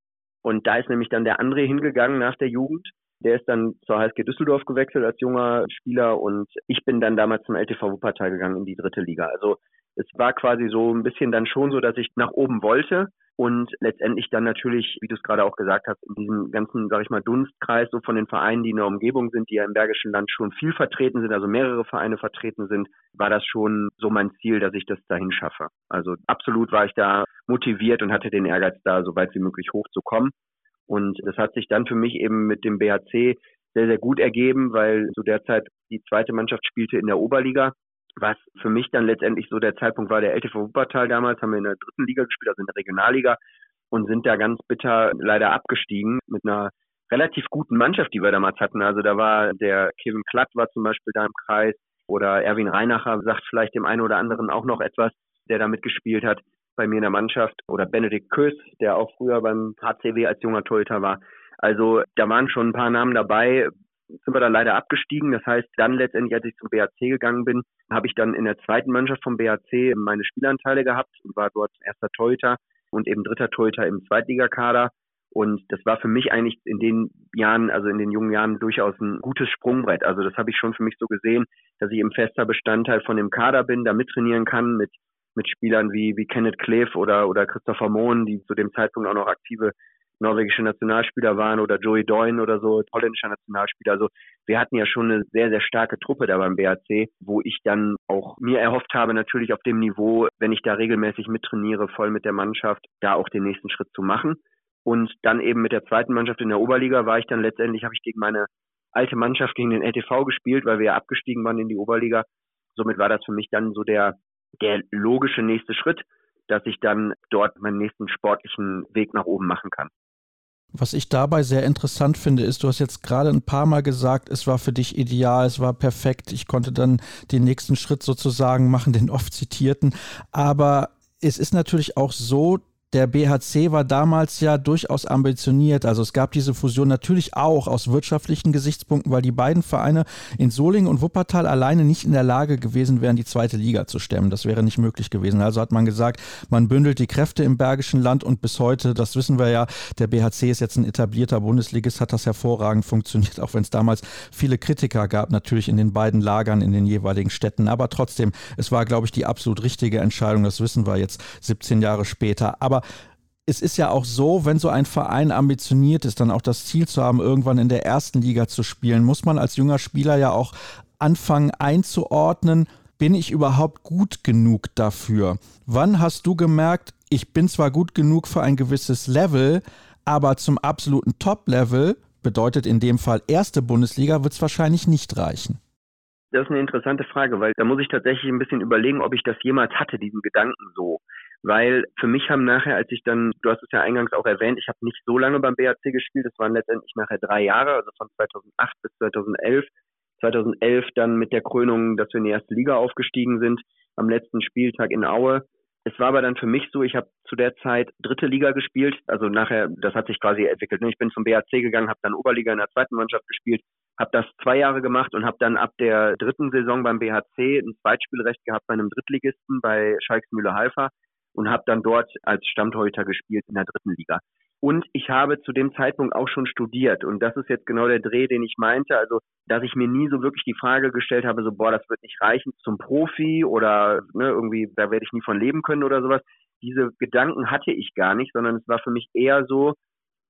Und da ist nämlich dann der André hingegangen nach der Jugend der ist dann zur HSG Düsseldorf gewechselt als junger Spieler und ich bin dann damals zum LTV Wuppertal gegangen in die dritte Liga. Also es war quasi so ein bisschen dann schon so, dass ich nach oben wollte und letztendlich dann natürlich, wie du es gerade auch gesagt hast, in diesem ganzen, sag ich mal, Dunstkreis so von den Vereinen, die in der Umgebung sind, die ja im Bergischen Land schon viel vertreten sind, also mehrere Vereine vertreten sind, war das schon so mein Ziel, dass ich das dahin schaffe. Also absolut war ich da motiviert und hatte den Ehrgeiz da, so weit wie möglich hochzukommen. Und das hat sich dann für mich eben mit dem BHC sehr, sehr gut ergeben, weil zu der Zeit die zweite Mannschaft spielte in der Oberliga, was für mich dann letztendlich so der Zeitpunkt war, der LTV Wuppertal damals, haben wir in der dritten Liga gespielt, also in der Regionalliga und sind da ganz bitter leider abgestiegen mit einer relativ guten Mannschaft, die wir damals hatten. Also da war der Kevin Klatt war zum Beispiel da im Kreis oder Erwin Reinacher sagt vielleicht dem einen oder anderen auch noch etwas, der da mitgespielt hat bei mir in der Mannschaft oder Benedikt Kös, der auch früher beim HCW als junger Torhüter war. Also da waren schon ein paar Namen dabei, sind wir dann leider abgestiegen. Das heißt, dann letztendlich, als ich zum BAC gegangen bin, habe ich dann in der zweiten Mannschaft vom BAC meine Spielanteile gehabt und war dort erster Torhüter und eben dritter Torhüter im Zweitligakader. Und das war für mich eigentlich in den Jahren, also in den jungen Jahren durchaus ein gutes Sprungbrett. Also das habe ich schon für mich so gesehen, dass ich im fester Bestandteil von dem Kader bin, da mittrainieren kann mit mit Spielern wie, wie Kenneth Cleef oder, oder Christopher Mohn, die zu dem Zeitpunkt auch noch aktive norwegische Nationalspieler waren oder Joey Doyne oder so, holländischer Nationalspieler. Also wir hatten ja schon eine sehr, sehr starke Truppe da beim BAC, wo ich dann auch mir erhofft habe, natürlich auf dem Niveau, wenn ich da regelmäßig mittrainiere, voll mit der Mannschaft, da auch den nächsten Schritt zu machen. Und dann eben mit der zweiten Mannschaft in der Oberliga war ich dann letztendlich, habe ich gegen meine alte Mannschaft, gegen den LTV gespielt, weil wir ja abgestiegen waren in die Oberliga. Somit war das für mich dann so der, der logische nächste Schritt, dass ich dann dort meinen nächsten sportlichen Weg nach oben machen kann. Was ich dabei sehr interessant finde, ist, du hast jetzt gerade ein paar Mal gesagt, es war für dich ideal, es war perfekt, ich konnte dann den nächsten Schritt sozusagen machen, den oft zitierten. Aber es ist natürlich auch so, der BHC war damals ja durchaus ambitioniert. Also es gab diese Fusion natürlich auch aus wirtschaftlichen Gesichtspunkten, weil die beiden Vereine in Solingen und Wuppertal alleine nicht in der Lage gewesen wären, die zweite Liga zu stemmen. Das wäre nicht möglich gewesen. Also hat man gesagt, man bündelt die Kräfte im Bergischen Land und bis heute, das wissen wir ja, der BHC ist jetzt ein etablierter Bundesligist, hat das hervorragend funktioniert, auch wenn es damals viele Kritiker gab, natürlich in den beiden Lagern in den jeweiligen Städten. Aber trotzdem, es war, glaube ich, die absolut richtige Entscheidung. Das wissen wir jetzt 17 Jahre später. Aber aber es ist ja auch so, wenn so ein Verein ambitioniert ist, dann auch das Ziel zu haben, irgendwann in der ersten Liga zu spielen, muss man als junger Spieler ja auch anfangen einzuordnen, bin ich überhaupt gut genug dafür? Wann hast du gemerkt, ich bin zwar gut genug für ein gewisses Level, aber zum absoluten Top-Level, bedeutet in dem Fall erste Bundesliga, wird es wahrscheinlich nicht reichen? Das ist eine interessante Frage, weil da muss ich tatsächlich ein bisschen überlegen, ob ich das jemals hatte, diesen Gedanken so weil für mich haben nachher, als ich dann, du hast es ja eingangs auch erwähnt, ich habe nicht so lange beim BAC gespielt, das waren letztendlich nachher drei Jahre, also von 2008 bis 2011. 2011 dann mit der Krönung, dass wir in die erste Liga aufgestiegen sind, am letzten Spieltag in Aue. Es war aber dann für mich so, ich habe zu der Zeit dritte Liga gespielt, also nachher, das hat sich quasi entwickelt. Ich bin zum BAC gegangen, habe dann Oberliga in der zweiten Mannschaft gespielt, habe das zwei Jahre gemacht und habe dann ab der dritten Saison beim BHC ein Zweitspielrecht gehabt bei einem Drittligisten bei Schalks Mühle-Halfa und habe dann dort als Stammtorhüter gespielt in der dritten Liga. Und ich habe zu dem Zeitpunkt auch schon studiert. Und das ist jetzt genau der Dreh, den ich meinte. Also, dass ich mir nie so wirklich die Frage gestellt habe, so, boah, das wird nicht reichen zum Profi oder ne, irgendwie, da werde ich nie von leben können oder sowas. Diese Gedanken hatte ich gar nicht, sondern es war für mich eher so,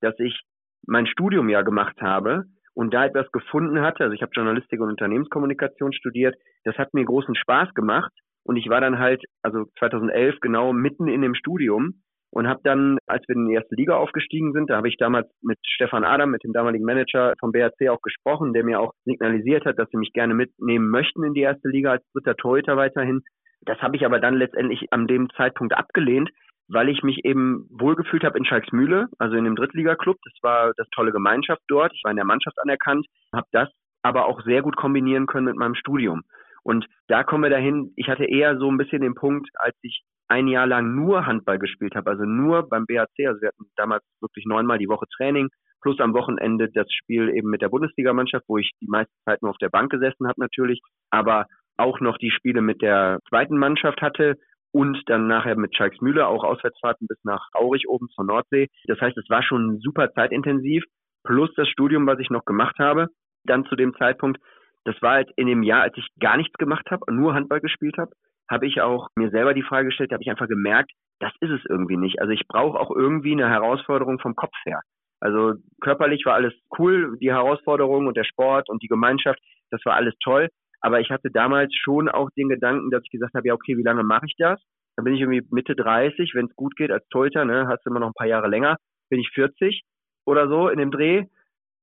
dass ich mein Studium ja gemacht habe und da etwas gefunden hatte. Also ich habe Journalistik und Unternehmenskommunikation studiert. Das hat mir großen Spaß gemacht und ich war dann halt, also 2011 genau mitten in dem Studium und habe dann, als wir in die erste Liga aufgestiegen sind, da habe ich damals mit Stefan Adam, mit dem damaligen Manager vom BRC auch gesprochen, der mir auch signalisiert hat, dass sie mich gerne mitnehmen möchten in die erste Liga als dritter Torhüter weiterhin. Das habe ich aber dann letztendlich an dem Zeitpunkt abgelehnt, weil ich mich eben wohlgefühlt habe in Schalksmühle, also in dem Drittliga-Club. Das war das tolle Gemeinschaft dort. Ich war in der Mannschaft anerkannt, habe das aber auch sehr gut kombinieren können mit meinem Studium. Und da kommen wir dahin, ich hatte eher so ein bisschen den Punkt, als ich ein Jahr lang nur Handball gespielt habe, also nur beim BHC, also wir hatten damals wirklich neunmal die Woche Training, plus am Wochenende das Spiel eben mit der Bundesligamannschaft, wo ich die meiste Zeit nur auf der Bank gesessen habe natürlich, aber auch noch die Spiele mit der zweiten Mannschaft hatte und dann nachher mit Schalksmühle auch Auswärtsfahrten bis nach Aurich oben zur Nordsee. Das heißt, es war schon super zeitintensiv, plus das Studium, was ich noch gemacht habe, dann zu dem Zeitpunkt das war halt in dem Jahr, als ich gar nichts gemacht habe, nur Handball gespielt habe, habe ich auch mir selber die Frage gestellt, habe ich einfach gemerkt, das ist es irgendwie nicht. Also ich brauche auch irgendwie eine Herausforderung vom Kopf her. Also körperlich war alles cool, die Herausforderung und der Sport und die Gemeinschaft, das war alles toll. Aber ich hatte damals schon auch den Gedanken, dass ich gesagt habe, ja okay, wie lange mache ich das? Dann bin ich irgendwie Mitte 30, wenn es gut geht als Torhüter, ne, hast du immer noch ein paar Jahre länger, bin ich 40 oder so in dem Dreh.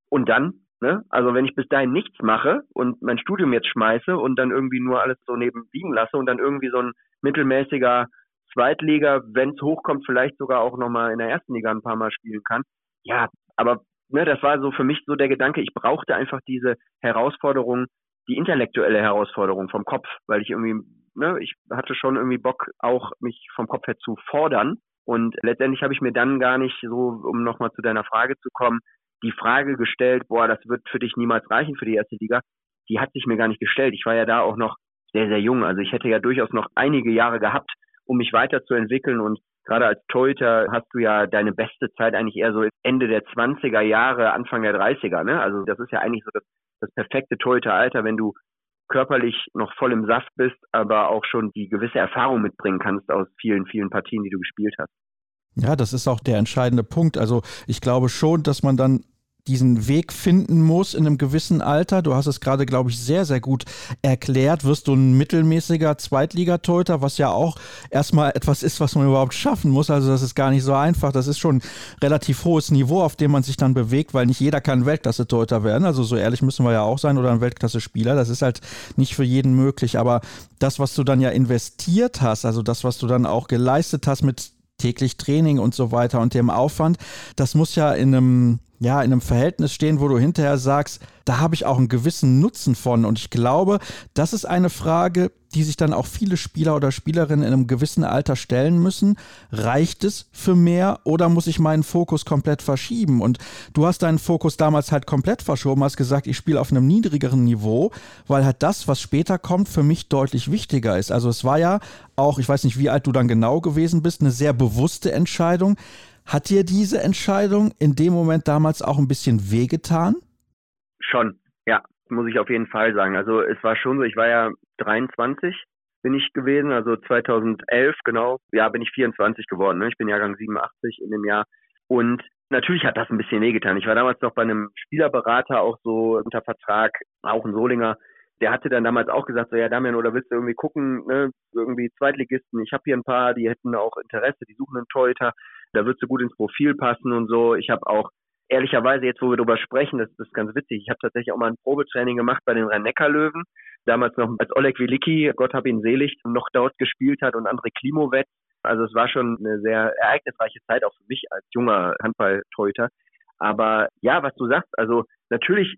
Und dann Ne? Also wenn ich bis dahin nichts mache und mein Studium jetzt schmeiße und dann irgendwie nur alles so neben liegen lasse und dann irgendwie so ein mittelmäßiger Zweitliga, wenn es hochkommt, vielleicht sogar auch nochmal in der ersten Liga ein paar Mal spielen kann. Ja, aber ne, das war so für mich so der Gedanke, ich brauchte einfach diese Herausforderung, die intellektuelle Herausforderung vom Kopf, weil ich irgendwie, ne, ich hatte schon irgendwie Bock, auch mich vom Kopf her zu fordern. Und letztendlich habe ich mir dann gar nicht so, um nochmal zu deiner Frage zu kommen, die Frage gestellt, boah, das wird für dich niemals reichen für die erste Liga, die hat sich mir gar nicht gestellt. Ich war ja da auch noch sehr, sehr jung. Also ich hätte ja durchaus noch einige Jahre gehabt, um mich weiterzuentwickeln und gerade als Torhüter hast du ja deine beste Zeit eigentlich eher so Ende der 20er Jahre, Anfang der 30er, ne? Also das ist ja eigentlich so das, das perfekte Torhüteralter, wenn du körperlich noch voll im Saft bist, aber auch schon die gewisse Erfahrung mitbringen kannst aus vielen, vielen Partien, die du gespielt hast. Ja, das ist auch der entscheidende Punkt. Also ich glaube schon, dass man dann diesen Weg finden muss in einem gewissen Alter. Du hast es gerade, glaube ich, sehr, sehr gut erklärt. Wirst du ein mittelmäßiger Zweitligatorhüter, was ja auch erstmal etwas ist, was man überhaupt schaffen muss. Also das ist gar nicht so einfach. Das ist schon ein relativ hohes Niveau, auf dem man sich dann bewegt, weil nicht jeder kann Weltklasse-Torhüter werden. Also so ehrlich müssen wir ja auch sein oder ein Weltklasse-Spieler. Das ist halt nicht für jeden möglich. Aber das, was du dann ja investiert hast, also das, was du dann auch geleistet hast mit täglich Training und so weiter und dem Aufwand, das muss ja in einem ja, in einem Verhältnis stehen, wo du hinterher sagst, da habe ich auch einen gewissen Nutzen von. Und ich glaube, das ist eine Frage, die sich dann auch viele Spieler oder Spielerinnen in einem gewissen Alter stellen müssen. Reicht es für mehr oder muss ich meinen Fokus komplett verschieben? Und du hast deinen Fokus damals halt komplett verschoben, hast gesagt, ich spiele auf einem niedrigeren Niveau, weil halt das, was später kommt, für mich deutlich wichtiger ist. Also es war ja auch, ich weiß nicht, wie alt du dann genau gewesen bist, eine sehr bewusste Entscheidung. Hat dir diese Entscheidung in dem Moment damals auch ein bisschen wehgetan? Schon, ja, muss ich auf jeden Fall sagen. Also es war schon so, ich war ja 23 bin ich gewesen, also 2011 genau, ja, bin ich 24 geworden. Ne? Ich bin Jahrgang 87 in dem Jahr. Und natürlich hat das ein bisschen wehgetan. Ich war damals noch bei einem Spielerberater auch so unter Vertrag, auch ein Solinger. Der hatte dann damals auch gesagt, so ja Damian, oder willst du irgendwie gucken, ne, irgendwie Zweitligisten, ich habe hier ein paar, die hätten auch Interesse, die suchen einen Torhüter da würdest du gut ins Profil passen und so. Ich habe auch ehrlicherweise jetzt, wo wir darüber sprechen, das, ist ganz witzig. Ich habe tatsächlich auch mal ein Probetraining gemacht bei den Rhein-Neckar-Löwen. Damals noch als Oleg Wilicki, Gott hab ihn selig, noch dort gespielt hat und André Klimovet. Also es war schon eine sehr ereignisreiche Zeit auch für mich als junger Handballtorhüter. Aber ja, was du sagst, also natürlich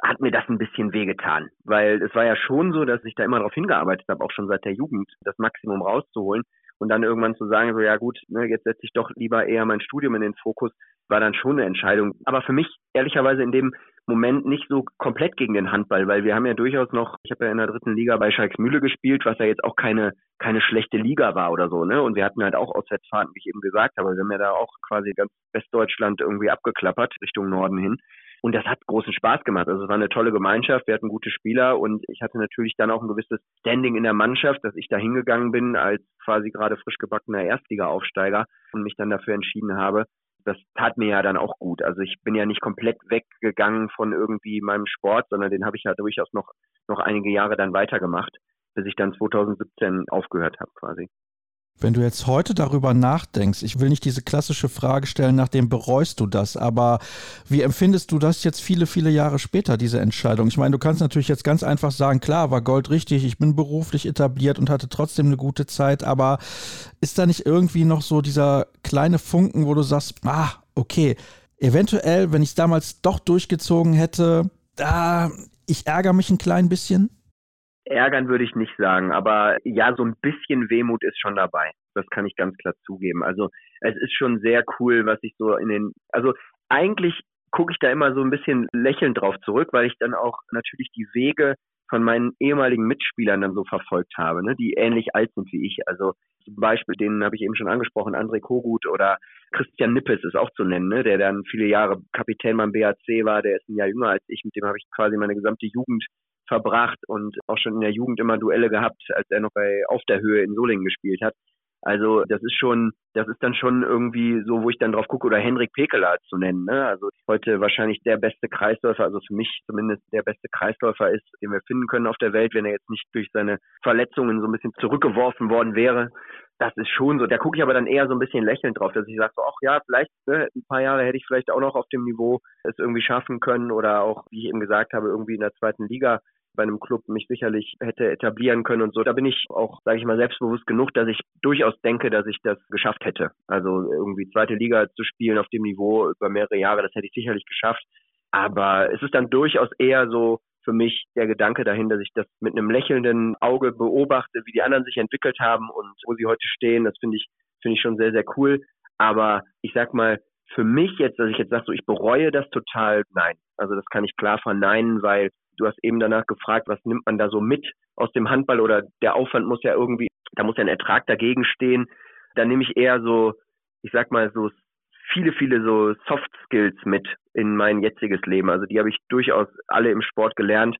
hat mir das ein bisschen wehgetan, weil es war ja schon so, dass ich da immer darauf hingearbeitet habe, auch schon seit der Jugend, das Maximum rauszuholen und dann irgendwann zu sagen, so ja gut, ne, jetzt setze ich doch lieber eher mein Studium in den Fokus, war dann schon eine Entscheidung. Aber für mich ehrlicherweise in dem Moment nicht so komplett gegen den Handball, weil wir haben ja durchaus noch, ich habe ja in der dritten Liga bei Schalksmühle gespielt, was ja jetzt auch keine keine schlechte Liga war oder so, ne? Und wir hatten halt auch Auswärtsfahrten, wie ich eben gesagt habe. Wir haben ja da auch quasi ganz Westdeutschland irgendwie abgeklappert Richtung Norden hin. Und das hat großen Spaß gemacht. Also es war eine tolle Gemeinschaft, wir hatten gute Spieler und ich hatte natürlich dann auch ein gewisses Standing in der Mannschaft, dass ich da hingegangen bin als quasi gerade frisch gebackener Erstliga-Aufsteiger und mich dann dafür entschieden habe. Das tat mir ja dann auch gut. Also ich bin ja nicht komplett weggegangen von irgendwie meinem Sport, sondern den habe ich ja durchaus noch, noch einige Jahre dann weitergemacht, bis ich dann 2017 aufgehört habe quasi. Wenn du jetzt heute darüber nachdenkst, ich will nicht diese klassische Frage stellen, nachdem bereust du das, aber wie empfindest du das jetzt viele, viele Jahre später, diese Entscheidung? Ich meine, du kannst natürlich jetzt ganz einfach sagen, klar, war Gold richtig, ich bin beruflich etabliert und hatte trotzdem eine gute Zeit, aber ist da nicht irgendwie noch so dieser kleine Funken, wo du sagst, ah, okay, eventuell, wenn ich es damals doch durchgezogen hätte, da, ich ärgere mich ein klein bisschen? Ärgern würde ich nicht sagen, aber ja, so ein bisschen Wehmut ist schon dabei. Das kann ich ganz klar zugeben. Also es ist schon sehr cool, was ich so in den, also eigentlich gucke ich da immer so ein bisschen lächelnd drauf zurück, weil ich dann auch natürlich die Wege von meinen ehemaligen Mitspielern dann so verfolgt habe, ne, die ähnlich alt sind wie ich. Also zum Beispiel, den habe ich eben schon angesprochen, André Kogut oder Christian Nippes ist auch zu nennen, ne, der dann viele Jahre Kapitän beim BAC war, der ist ein Jahr jünger als ich, mit dem habe ich quasi meine gesamte Jugend verbracht und auch schon in der Jugend immer Duelle gehabt, als er noch bei Auf der Höhe in Solingen gespielt hat. Also das ist schon, das ist dann schon irgendwie so, wo ich dann drauf gucke, oder Henrik Pekeler zu nennen. Ne? Also heute wahrscheinlich der beste Kreisläufer, also für mich zumindest der beste Kreisläufer ist, den wir finden können auf der Welt, wenn er jetzt nicht durch seine Verletzungen so ein bisschen zurückgeworfen worden wäre. Das ist schon so. Da gucke ich aber dann eher so ein bisschen lächelnd drauf, dass ich sage, so, ach ja, vielleicht ne, ein paar Jahre hätte ich vielleicht auch noch auf dem Niveau es irgendwie schaffen können oder auch, wie ich eben gesagt habe, irgendwie in der zweiten Liga bei einem Club mich sicherlich hätte etablieren können und so. Da bin ich auch, sage ich mal, selbstbewusst genug, dass ich durchaus denke, dass ich das geschafft hätte. Also irgendwie zweite Liga zu spielen auf dem Niveau über mehrere Jahre, das hätte ich sicherlich geschafft. Aber es ist dann durchaus eher so für mich der Gedanke dahin, dass ich das mit einem lächelnden Auge beobachte, wie die anderen sich entwickelt haben und wo sie heute stehen. Das finde ich, finde ich schon sehr, sehr cool. Aber ich sag mal, für mich jetzt, dass ich jetzt sage, so ich bereue das total, nein. Also das kann ich klar verneinen, weil Du hast eben danach gefragt, was nimmt man da so mit aus dem Handball oder der Aufwand muss ja irgendwie, da muss ja ein Ertrag dagegen stehen. Da nehme ich eher so, ich sag mal so viele, viele so Soft Skills mit in mein jetziges Leben. Also die habe ich durchaus alle im Sport gelernt.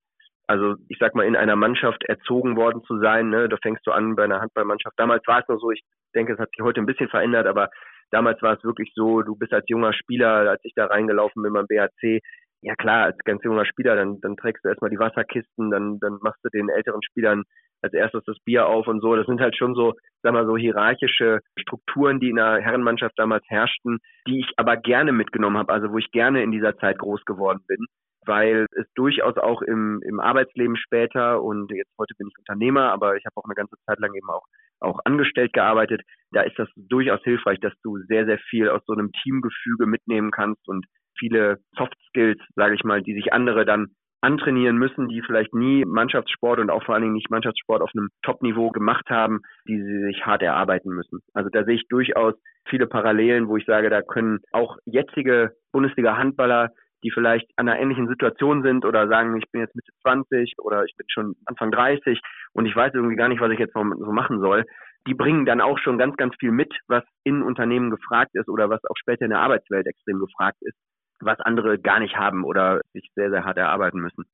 Also ich sag mal, in einer Mannschaft erzogen worden zu sein, ne, da fängst du an bei einer Handballmannschaft. Damals war es nur so, ich denke, es hat sich heute ein bisschen verändert, aber Damals war es wirklich so, du bist als junger Spieler, als ich da reingelaufen bin beim BHC, ja klar, als ganz junger Spieler, dann, dann trägst du erstmal die Wasserkisten, dann, dann machst du den älteren Spielern als erstes das Bier auf und so. Das sind halt schon so, sag mal, so hierarchische Strukturen, die in der Herrenmannschaft damals herrschten, die ich aber gerne mitgenommen habe, also wo ich gerne in dieser Zeit groß geworden bin, weil es durchaus auch im, im Arbeitsleben später und jetzt heute bin ich Unternehmer, aber ich habe auch eine ganze Zeit lang eben auch auch angestellt gearbeitet. Da ist das durchaus hilfreich, dass du sehr, sehr viel aus so einem Teamgefüge mitnehmen kannst und viele Soft Skills, sage ich mal, die sich andere dann antrainieren müssen, die vielleicht nie Mannschaftssport und auch vor allen Dingen nicht Mannschaftssport auf einem Top-Niveau gemacht haben, die sie sich hart erarbeiten müssen. Also da sehe ich durchaus viele Parallelen, wo ich sage, da können auch jetzige Bundesliga-Handballer, die vielleicht an einer ähnlichen Situation sind oder sagen, ich bin jetzt Mitte 20 oder ich bin schon Anfang 30 und ich weiß irgendwie gar nicht, was ich jetzt so machen soll, die bringen dann auch schon ganz, ganz viel mit, was in Unternehmen gefragt ist oder was auch später in der Arbeitswelt extrem gefragt ist was andere gar nicht haben oder sich sehr, sehr hart erarbeiten müssen.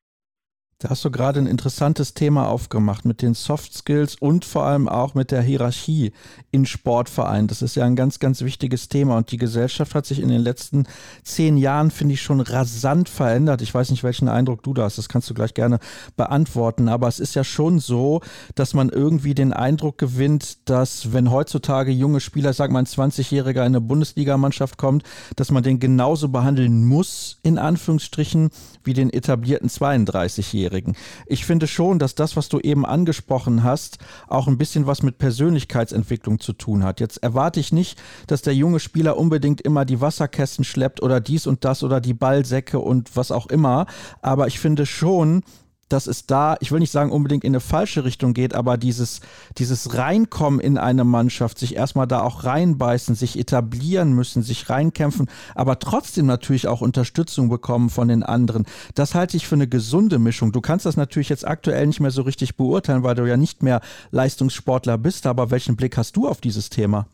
Da hast du gerade ein interessantes Thema aufgemacht mit den Soft Skills und vor allem auch mit der Hierarchie in Sportvereinen. Das ist ja ein ganz, ganz wichtiges Thema und die Gesellschaft hat sich in den letzten zehn Jahren, finde ich, schon rasant verändert. Ich weiß nicht, welchen Eindruck du da hast. Das kannst du gleich gerne beantworten. Aber es ist ja schon so, dass man irgendwie den Eindruck gewinnt, dass wenn heutzutage junge Spieler, sag mal ein 20-Jähriger in eine Bundesligamannschaft kommt, dass man den genauso behandeln muss, in Anführungsstrichen, wie den etablierten 32-Jährigen. Minderjährigen. Ich finde schon, dass das, was du eben angesprochen hast, auch ein bisschen was mit Persönlichkeitsentwicklung zu tun hat. Jetzt erwarte ich nicht, dass der junge Spieler unbedingt immer die Wasserkästen schleppt oder dies und das oder die Ballsäcke und was auch immer. Aber ich finde schon, dass es da, ich will nicht sagen unbedingt in eine falsche Richtung geht, aber dieses, dieses Reinkommen in eine Mannschaft, sich erstmal da auch reinbeißen, sich etablieren müssen, sich reinkämpfen, aber trotzdem natürlich auch Unterstützung bekommen von den anderen. Das halte ich für eine gesunde Mischung. Du kannst das natürlich jetzt aktuell nicht mehr so richtig beurteilen, weil du ja nicht mehr Leistungssportler bist, aber welchen Blick hast du auf dieses Thema?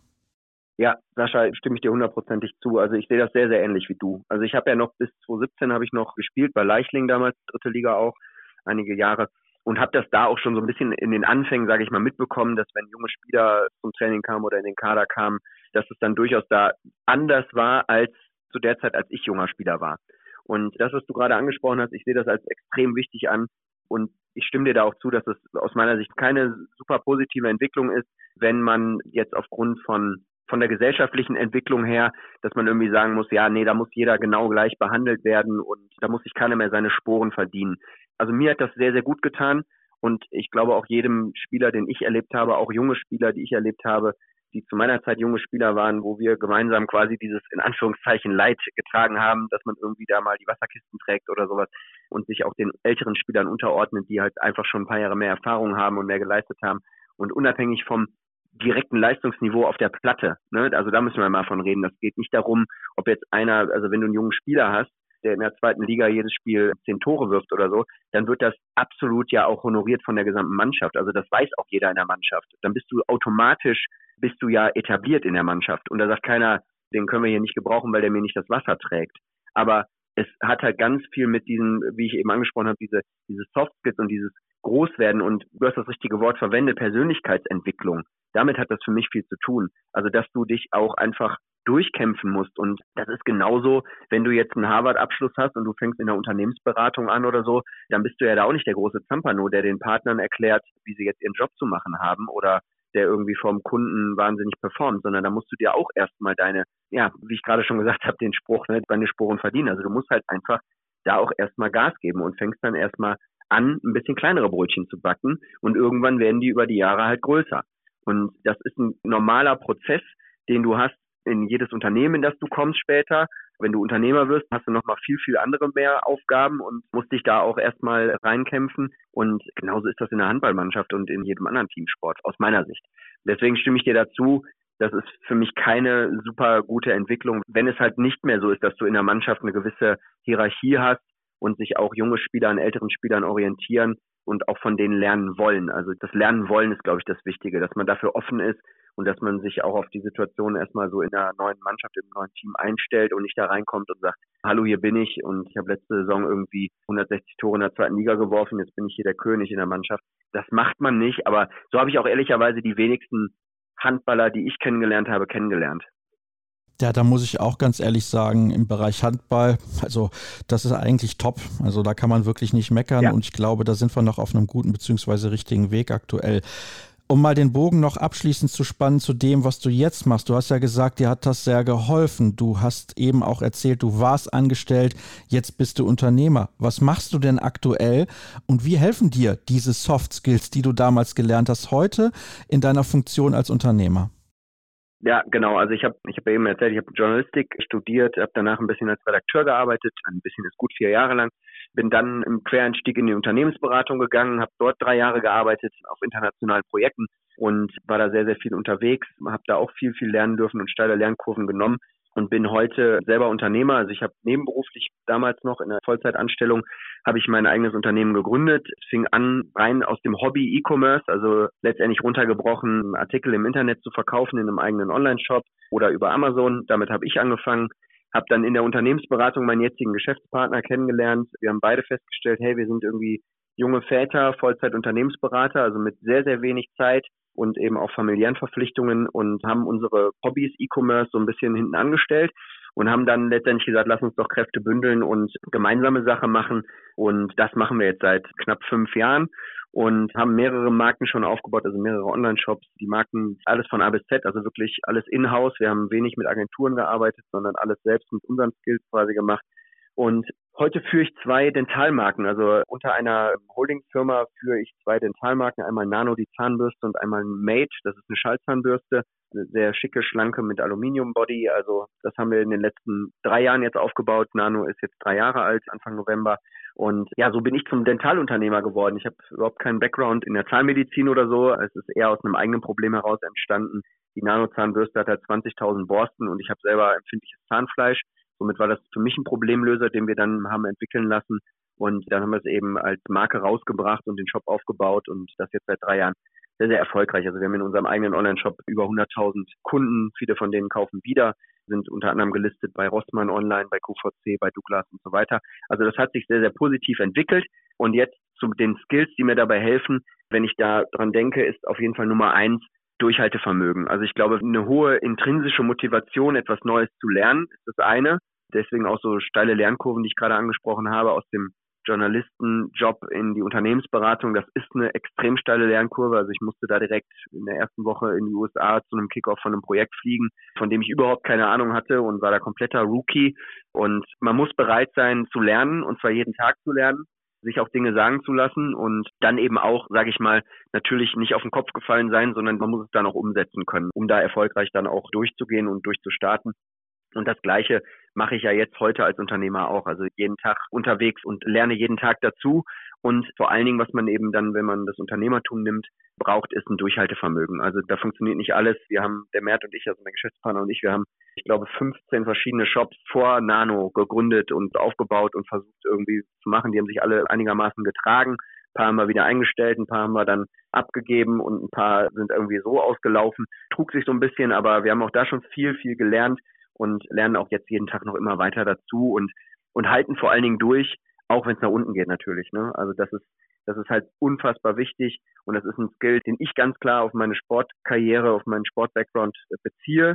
Ja, Sascha, stimme ich dir hundertprozentig zu. Also ich sehe das sehr, sehr ähnlich wie du. Also ich habe ja noch bis 2017 habe ich noch gespielt, bei Leichling damals, dritte Liga auch einige Jahre. Und habe das da auch schon so ein bisschen in den Anfängen, sage ich mal, mitbekommen, dass wenn junge Spieler zum Training kamen oder in den Kader kamen, dass es dann durchaus da anders war als zu der Zeit, als ich junger Spieler war. Und das, was du gerade angesprochen hast, ich sehe das als extrem wichtig an. Und ich stimme dir da auch zu, dass es aus meiner Sicht keine super positive Entwicklung ist, wenn man jetzt aufgrund von von der gesellschaftlichen Entwicklung her, dass man irgendwie sagen muss, ja, nee, da muss jeder genau gleich behandelt werden und da muss sich keiner mehr seine Sporen verdienen also mir hat das sehr, sehr gut getan. Und ich glaube auch jedem Spieler, den ich erlebt habe, auch junge Spieler, die ich erlebt habe, die zu meiner Zeit junge Spieler waren, wo wir gemeinsam quasi dieses in Anführungszeichen Leid getragen haben, dass man irgendwie da mal die Wasserkisten trägt oder sowas und sich auch den älteren Spielern unterordnet, die halt einfach schon ein paar Jahre mehr Erfahrung haben und mehr geleistet haben. Und unabhängig vom direkten Leistungsniveau auf der Platte, ne, also da müssen wir mal von reden. Das geht nicht darum, ob jetzt einer, also wenn du einen jungen Spieler hast, der in der zweiten Liga jedes Spiel zehn Tore wirft oder so, dann wird das absolut ja auch honoriert von der gesamten Mannschaft. Also das weiß auch jeder in der Mannschaft. Dann bist du automatisch, bist du ja etabliert in der Mannschaft. Und da sagt keiner, den können wir hier nicht gebrauchen, weil der mir nicht das Wasser trägt. Aber es hat halt ganz viel mit diesen, wie ich eben angesprochen habe, diese, diese Soft Skills und dieses Großwerden und du hast das richtige Wort verwendet, Persönlichkeitsentwicklung. Damit hat das für mich viel zu tun. Also, dass du dich auch einfach durchkämpfen musst. Und das ist genauso, wenn du jetzt einen Harvard-Abschluss hast und du fängst in der Unternehmensberatung an oder so, dann bist du ja da auch nicht der große Zampano, der den Partnern erklärt, wie sie jetzt ihren Job zu machen haben oder der irgendwie vom Kunden wahnsinnig performt, sondern da musst du dir auch erstmal deine, ja, wie ich gerade schon gesagt habe, den Spruch, ne, deine Sporen verdienen. Also du musst halt einfach da auch erstmal Gas geben und fängst dann erstmal an, ein bisschen kleinere Brötchen zu backen und irgendwann werden die über die Jahre halt größer. Und das ist ein normaler Prozess, den du hast, in jedes Unternehmen, in das du kommst später. Wenn du Unternehmer wirst, hast du nochmal viel, viel andere mehr Aufgaben und musst dich da auch erstmal reinkämpfen. Und genauso ist das in der Handballmannschaft und in jedem anderen Teamsport, aus meiner Sicht. Deswegen stimme ich dir dazu, das ist für mich keine super gute Entwicklung, wenn es halt nicht mehr so ist, dass du in der Mannschaft eine gewisse Hierarchie hast und sich auch junge Spieler an älteren Spielern orientieren und auch von denen lernen wollen. Also das Lernen wollen ist, glaube ich, das Wichtige, dass man dafür offen ist, und dass man sich auch auf die Situation erstmal so in der neuen Mannschaft, im neuen Team einstellt und nicht da reinkommt und sagt, hallo, hier bin ich und ich habe letzte Saison irgendwie 160 Tore in der zweiten Liga geworfen, jetzt bin ich hier der König in der Mannschaft. Das macht man nicht, aber so habe ich auch ehrlicherweise die wenigsten Handballer, die ich kennengelernt habe, kennengelernt. Ja, da muss ich auch ganz ehrlich sagen, im Bereich Handball, also das ist eigentlich top. Also da kann man wirklich nicht meckern ja. und ich glaube, da sind wir noch auf einem guten bzw. richtigen Weg aktuell. Um mal den Bogen noch abschließend zu spannen zu dem, was du jetzt machst. Du hast ja gesagt, dir hat das sehr geholfen. Du hast eben auch erzählt, du warst angestellt, jetzt bist du Unternehmer. Was machst du denn aktuell und wie helfen dir diese Soft Skills, die du damals gelernt hast, heute in deiner Funktion als Unternehmer? Ja, genau. Also ich habe ich hab eben erzählt, ich habe Journalistik studiert, habe danach ein bisschen als Redakteur gearbeitet, ein bisschen ist gut vier Jahre lang. Bin dann im Quereinstieg in die Unternehmensberatung gegangen, habe dort drei Jahre gearbeitet auf internationalen Projekten und war da sehr, sehr viel unterwegs, habe da auch viel, viel lernen dürfen und steile Lernkurven genommen und bin heute selber Unternehmer. Also ich habe nebenberuflich damals noch in der Vollzeitanstellung habe ich mein eigenes Unternehmen gegründet. Es fing an rein aus dem Hobby E-Commerce, also letztendlich runtergebrochen, Artikel im Internet zu verkaufen in einem eigenen Online-Shop oder über Amazon. Damit habe ich angefangen. Habe dann in der Unternehmensberatung meinen jetzigen Geschäftspartner kennengelernt. Wir haben beide festgestellt, hey, wir sind irgendwie junge Väter, Vollzeit-Unternehmensberater, also mit sehr, sehr wenig Zeit und eben auch familiären Verpflichtungen und haben unsere Hobbys E-Commerce so ein bisschen hinten angestellt und haben dann letztendlich gesagt, lass uns doch Kräfte bündeln und gemeinsame Sache machen. Und das machen wir jetzt seit knapp fünf Jahren und haben mehrere Marken schon aufgebaut, also mehrere Online-Shops. Die Marken, alles von A bis Z, also wirklich alles in-house. Wir haben wenig mit Agenturen gearbeitet, sondern alles selbst mit unseren Skills quasi gemacht. Und heute führe ich zwei Dentalmarken. Also unter einer Holdingfirma führe ich zwei Dentalmarken. Einmal Nano, die Zahnbürste und einmal Mate, das ist eine Schallzahnbürste. Sehr schicke, schlanke mit Aluminiumbody. Also das haben wir in den letzten drei Jahren jetzt aufgebaut. Nano ist jetzt drei Jahre alt, Anfang November. Und ja, so bin ich zum Dentalunternehmer geworden. Ich habe überhaupt keinen Background in der Zahnmedizin oder so. Es ist eher aus einem eigenen Problem heraus entstanden. Die Nano-Zahnbürste hat halt 20.000 Borsten und ich habe selber empfindliches Zahnfleisch. Somit war das für mich ein Problemlöser, den wir dann haben entwickeln lassen. Und dann haben wir es eben als Marke rausgebracht und den Shop aufgebaut und das jetzt seit drei Jahren sehr, sehr erfolgreich. Also wir haben in unserem eigenen Online-Shop über 100.000 Kunden. Viele von denen kaufen wieder, sind unter anderem gelistet bei Rossmann Online, bei QVC, bei Douglas und so weiter. Also das hat sich sehr, sehr positiv entwickelt. Und jetzt zu den Skills, die mir dabei helfen, wenn ich da dran denke, ist auf jeden Fall Nummer eins Durchhaltevermögen. Also ich glaube, eine hohe intrinsische Motivation, etwas Neues zu lernen, ist das eine. Deswegen auch so steile Lernkurven, die ich gerade angesprochen habe, aus dem Journalistenjob in die Unternehmensberatung. Das ist eine extrem steile Lernkurve. Also ich musste da direkt in der ersten Woche in die USA zu einem Kickoff von einem Projekt fliegen, von dem ich überhaupt keine Ahnung hatte und war da kompletter Rookie. Und man muss bereit sein zu lernen und zwar jeden Tag zu lernen sich auch Dinge sagen zu lassen und dann eben auch, sage ich mal, natürlich nicht auf den Kopf gefallen sein, sondern man muss es dann auch umsetzen können, um da erfolgreich dann auch durchzugehen und durchzustarten. Und das Gleiche mache ich ja jetzt heute als Unternehmer auch. Also jeden Tag unterwegs und lerne jeden Tag dazu. Und vor allen Dingen, was man eben dann, wenn man das Unternehmertum nimmt, braucht, ist ein Durchhaltevermögen. Also da funktioniert nicht alles. Wir haben, der Mert und ich, also mein Geschäftspartner und ich, wir haben, ich glaube, 15 verschiedene Shops vor Nano gegründet und aufgebaut und versucht irgendwie zu machen. Die haben sich alle einigermaßen getragen. Ein paar haben wir wieder eingestellt, ein paar haben wir dann abgegeben und ein paar sind irgendwie so ausgelaufen. Trug sich so ein bisschen, aber wir haben auch da schon viel, viel gelernt und lernen auch jetzt jeden Tag noch immer weiter dazu und, und halten vor allen Dingen durch, auch wenn es nach unten geht natürlich. Ne? Also das ist, das ist halt unfassbar wichtig und das ist ein Skill, den ich ganz klar auf meine Sportkarriere, auf meinen Sportbackground beziehe.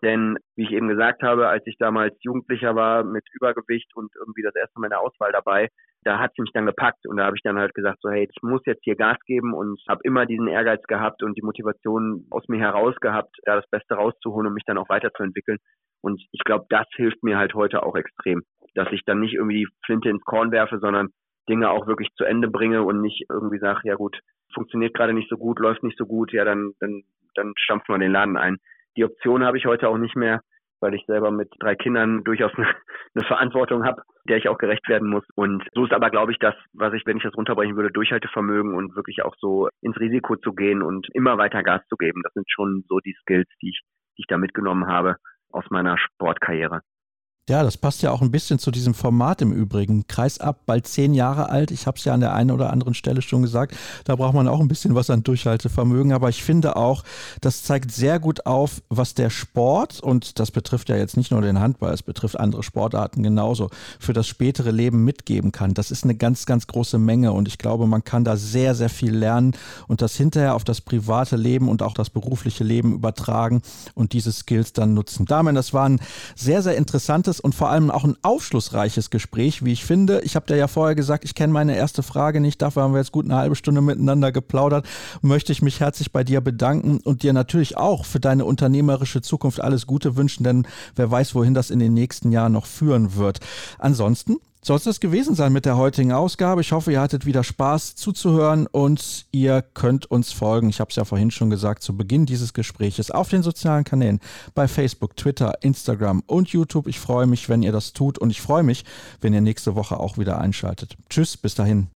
Denn, wie ich eben gesagt habe, als ich damals Jugendlicher war mit Übergewicht und irgendwie das erste Mal in der Auswahl dabei, da hat sie mich dann gepackt und da habe ich dann halt gesagt, so hey, ich muss jetzt hier Gas geben und habe immer diesen Ehrgeiz gehabt und die Motivation aus mir heraus gehabt, da das Beste rauszuholen und mich dann auch weiterzuentwickeln. Und ich glaube, das hilft mir halt heute auch extrem, dass ich dann nicht irgendwie die Flinte ins Korn werfe, sondern Dinge auch wirklich zu Ende bringe und nicht irgendwie sage, ja gut, funktioniert gerade nicht so gut, läuft nicht so gut, ja dann dann dann stampfen wir den Laden ein. Die Option habe ich heute auch nicht mehr, weil ich selber mit drei Kindern durchaus eine, eine Verantwortung habe, der ich auch gerecht werden muss. Und so ist aber, glaube ich, das, was ich, wenn ich das runterbrechen würde, Durchhaltevermögen und wirklich auch so ins Risiko zu gehen und immer weiter Gas zu geben. Das sind schon so die Skills, die ich, die ich da mitgenommen habe aus meiner Sportkarriere. Ja, das passt ja auch ein bisschen zu diesem Format im Übrigen. Kreisab, bald zehn Jahre alt. Ich habe es ja an der einen oder anderen Stelle schon gesagt. Da braucht man auch ein bisschen was an Durchhaltevermögen. Aber ich finde auch, das zeigt sehr gut auf, was der Sport, und das betrifft ja jetzt nicht nur den Handball, es betrifft andere Sportarten genauso, für das spätere Leben mitgeben kann. Das ist eine ganz, ganz große Menge. Und ich glaube, man kann da sehr, sehr viel lernen und das hinterher auf das private Leben und auch das berufliche Leben übertragen und diese Skills dann nutzen. Damit, das war ein sehr, sehr interessantes interessantes und vor allem auch ein aufschlussreiches Gespräch, wie ich finde. Ich habe dir ja vorher gesagt, ich kenne meine erste Frage nicht. Dafür haben wir jetzt gut eine halbe Stunde miteinander geplaudert. Möchte ich mich herzlich bei dir bedanken und dir natürlich auch für deine unternehmerische Zukunft alles Gute wünschen, denn wer weiß, wohin das in den nächsten Jahren noch führen wird. Ansonsten soll es das gewesen sein mit der heutigen Ausgabe. Ich hoffe, ihr hattet wieder Spaß zuzuhören und ihr könnt uns folgen. Ich habe es ja vorhin schon gesagt, zu Beginn dieses Gespräches auf den sozialen Kanälen bei Facebook, Twitter, Instagram und YouTube. Ich freue mich, wenn ihr das tut und ich freue mich, wenn ihr nächste Woche auch wieder einschaltet. Tschüss, bis dahin.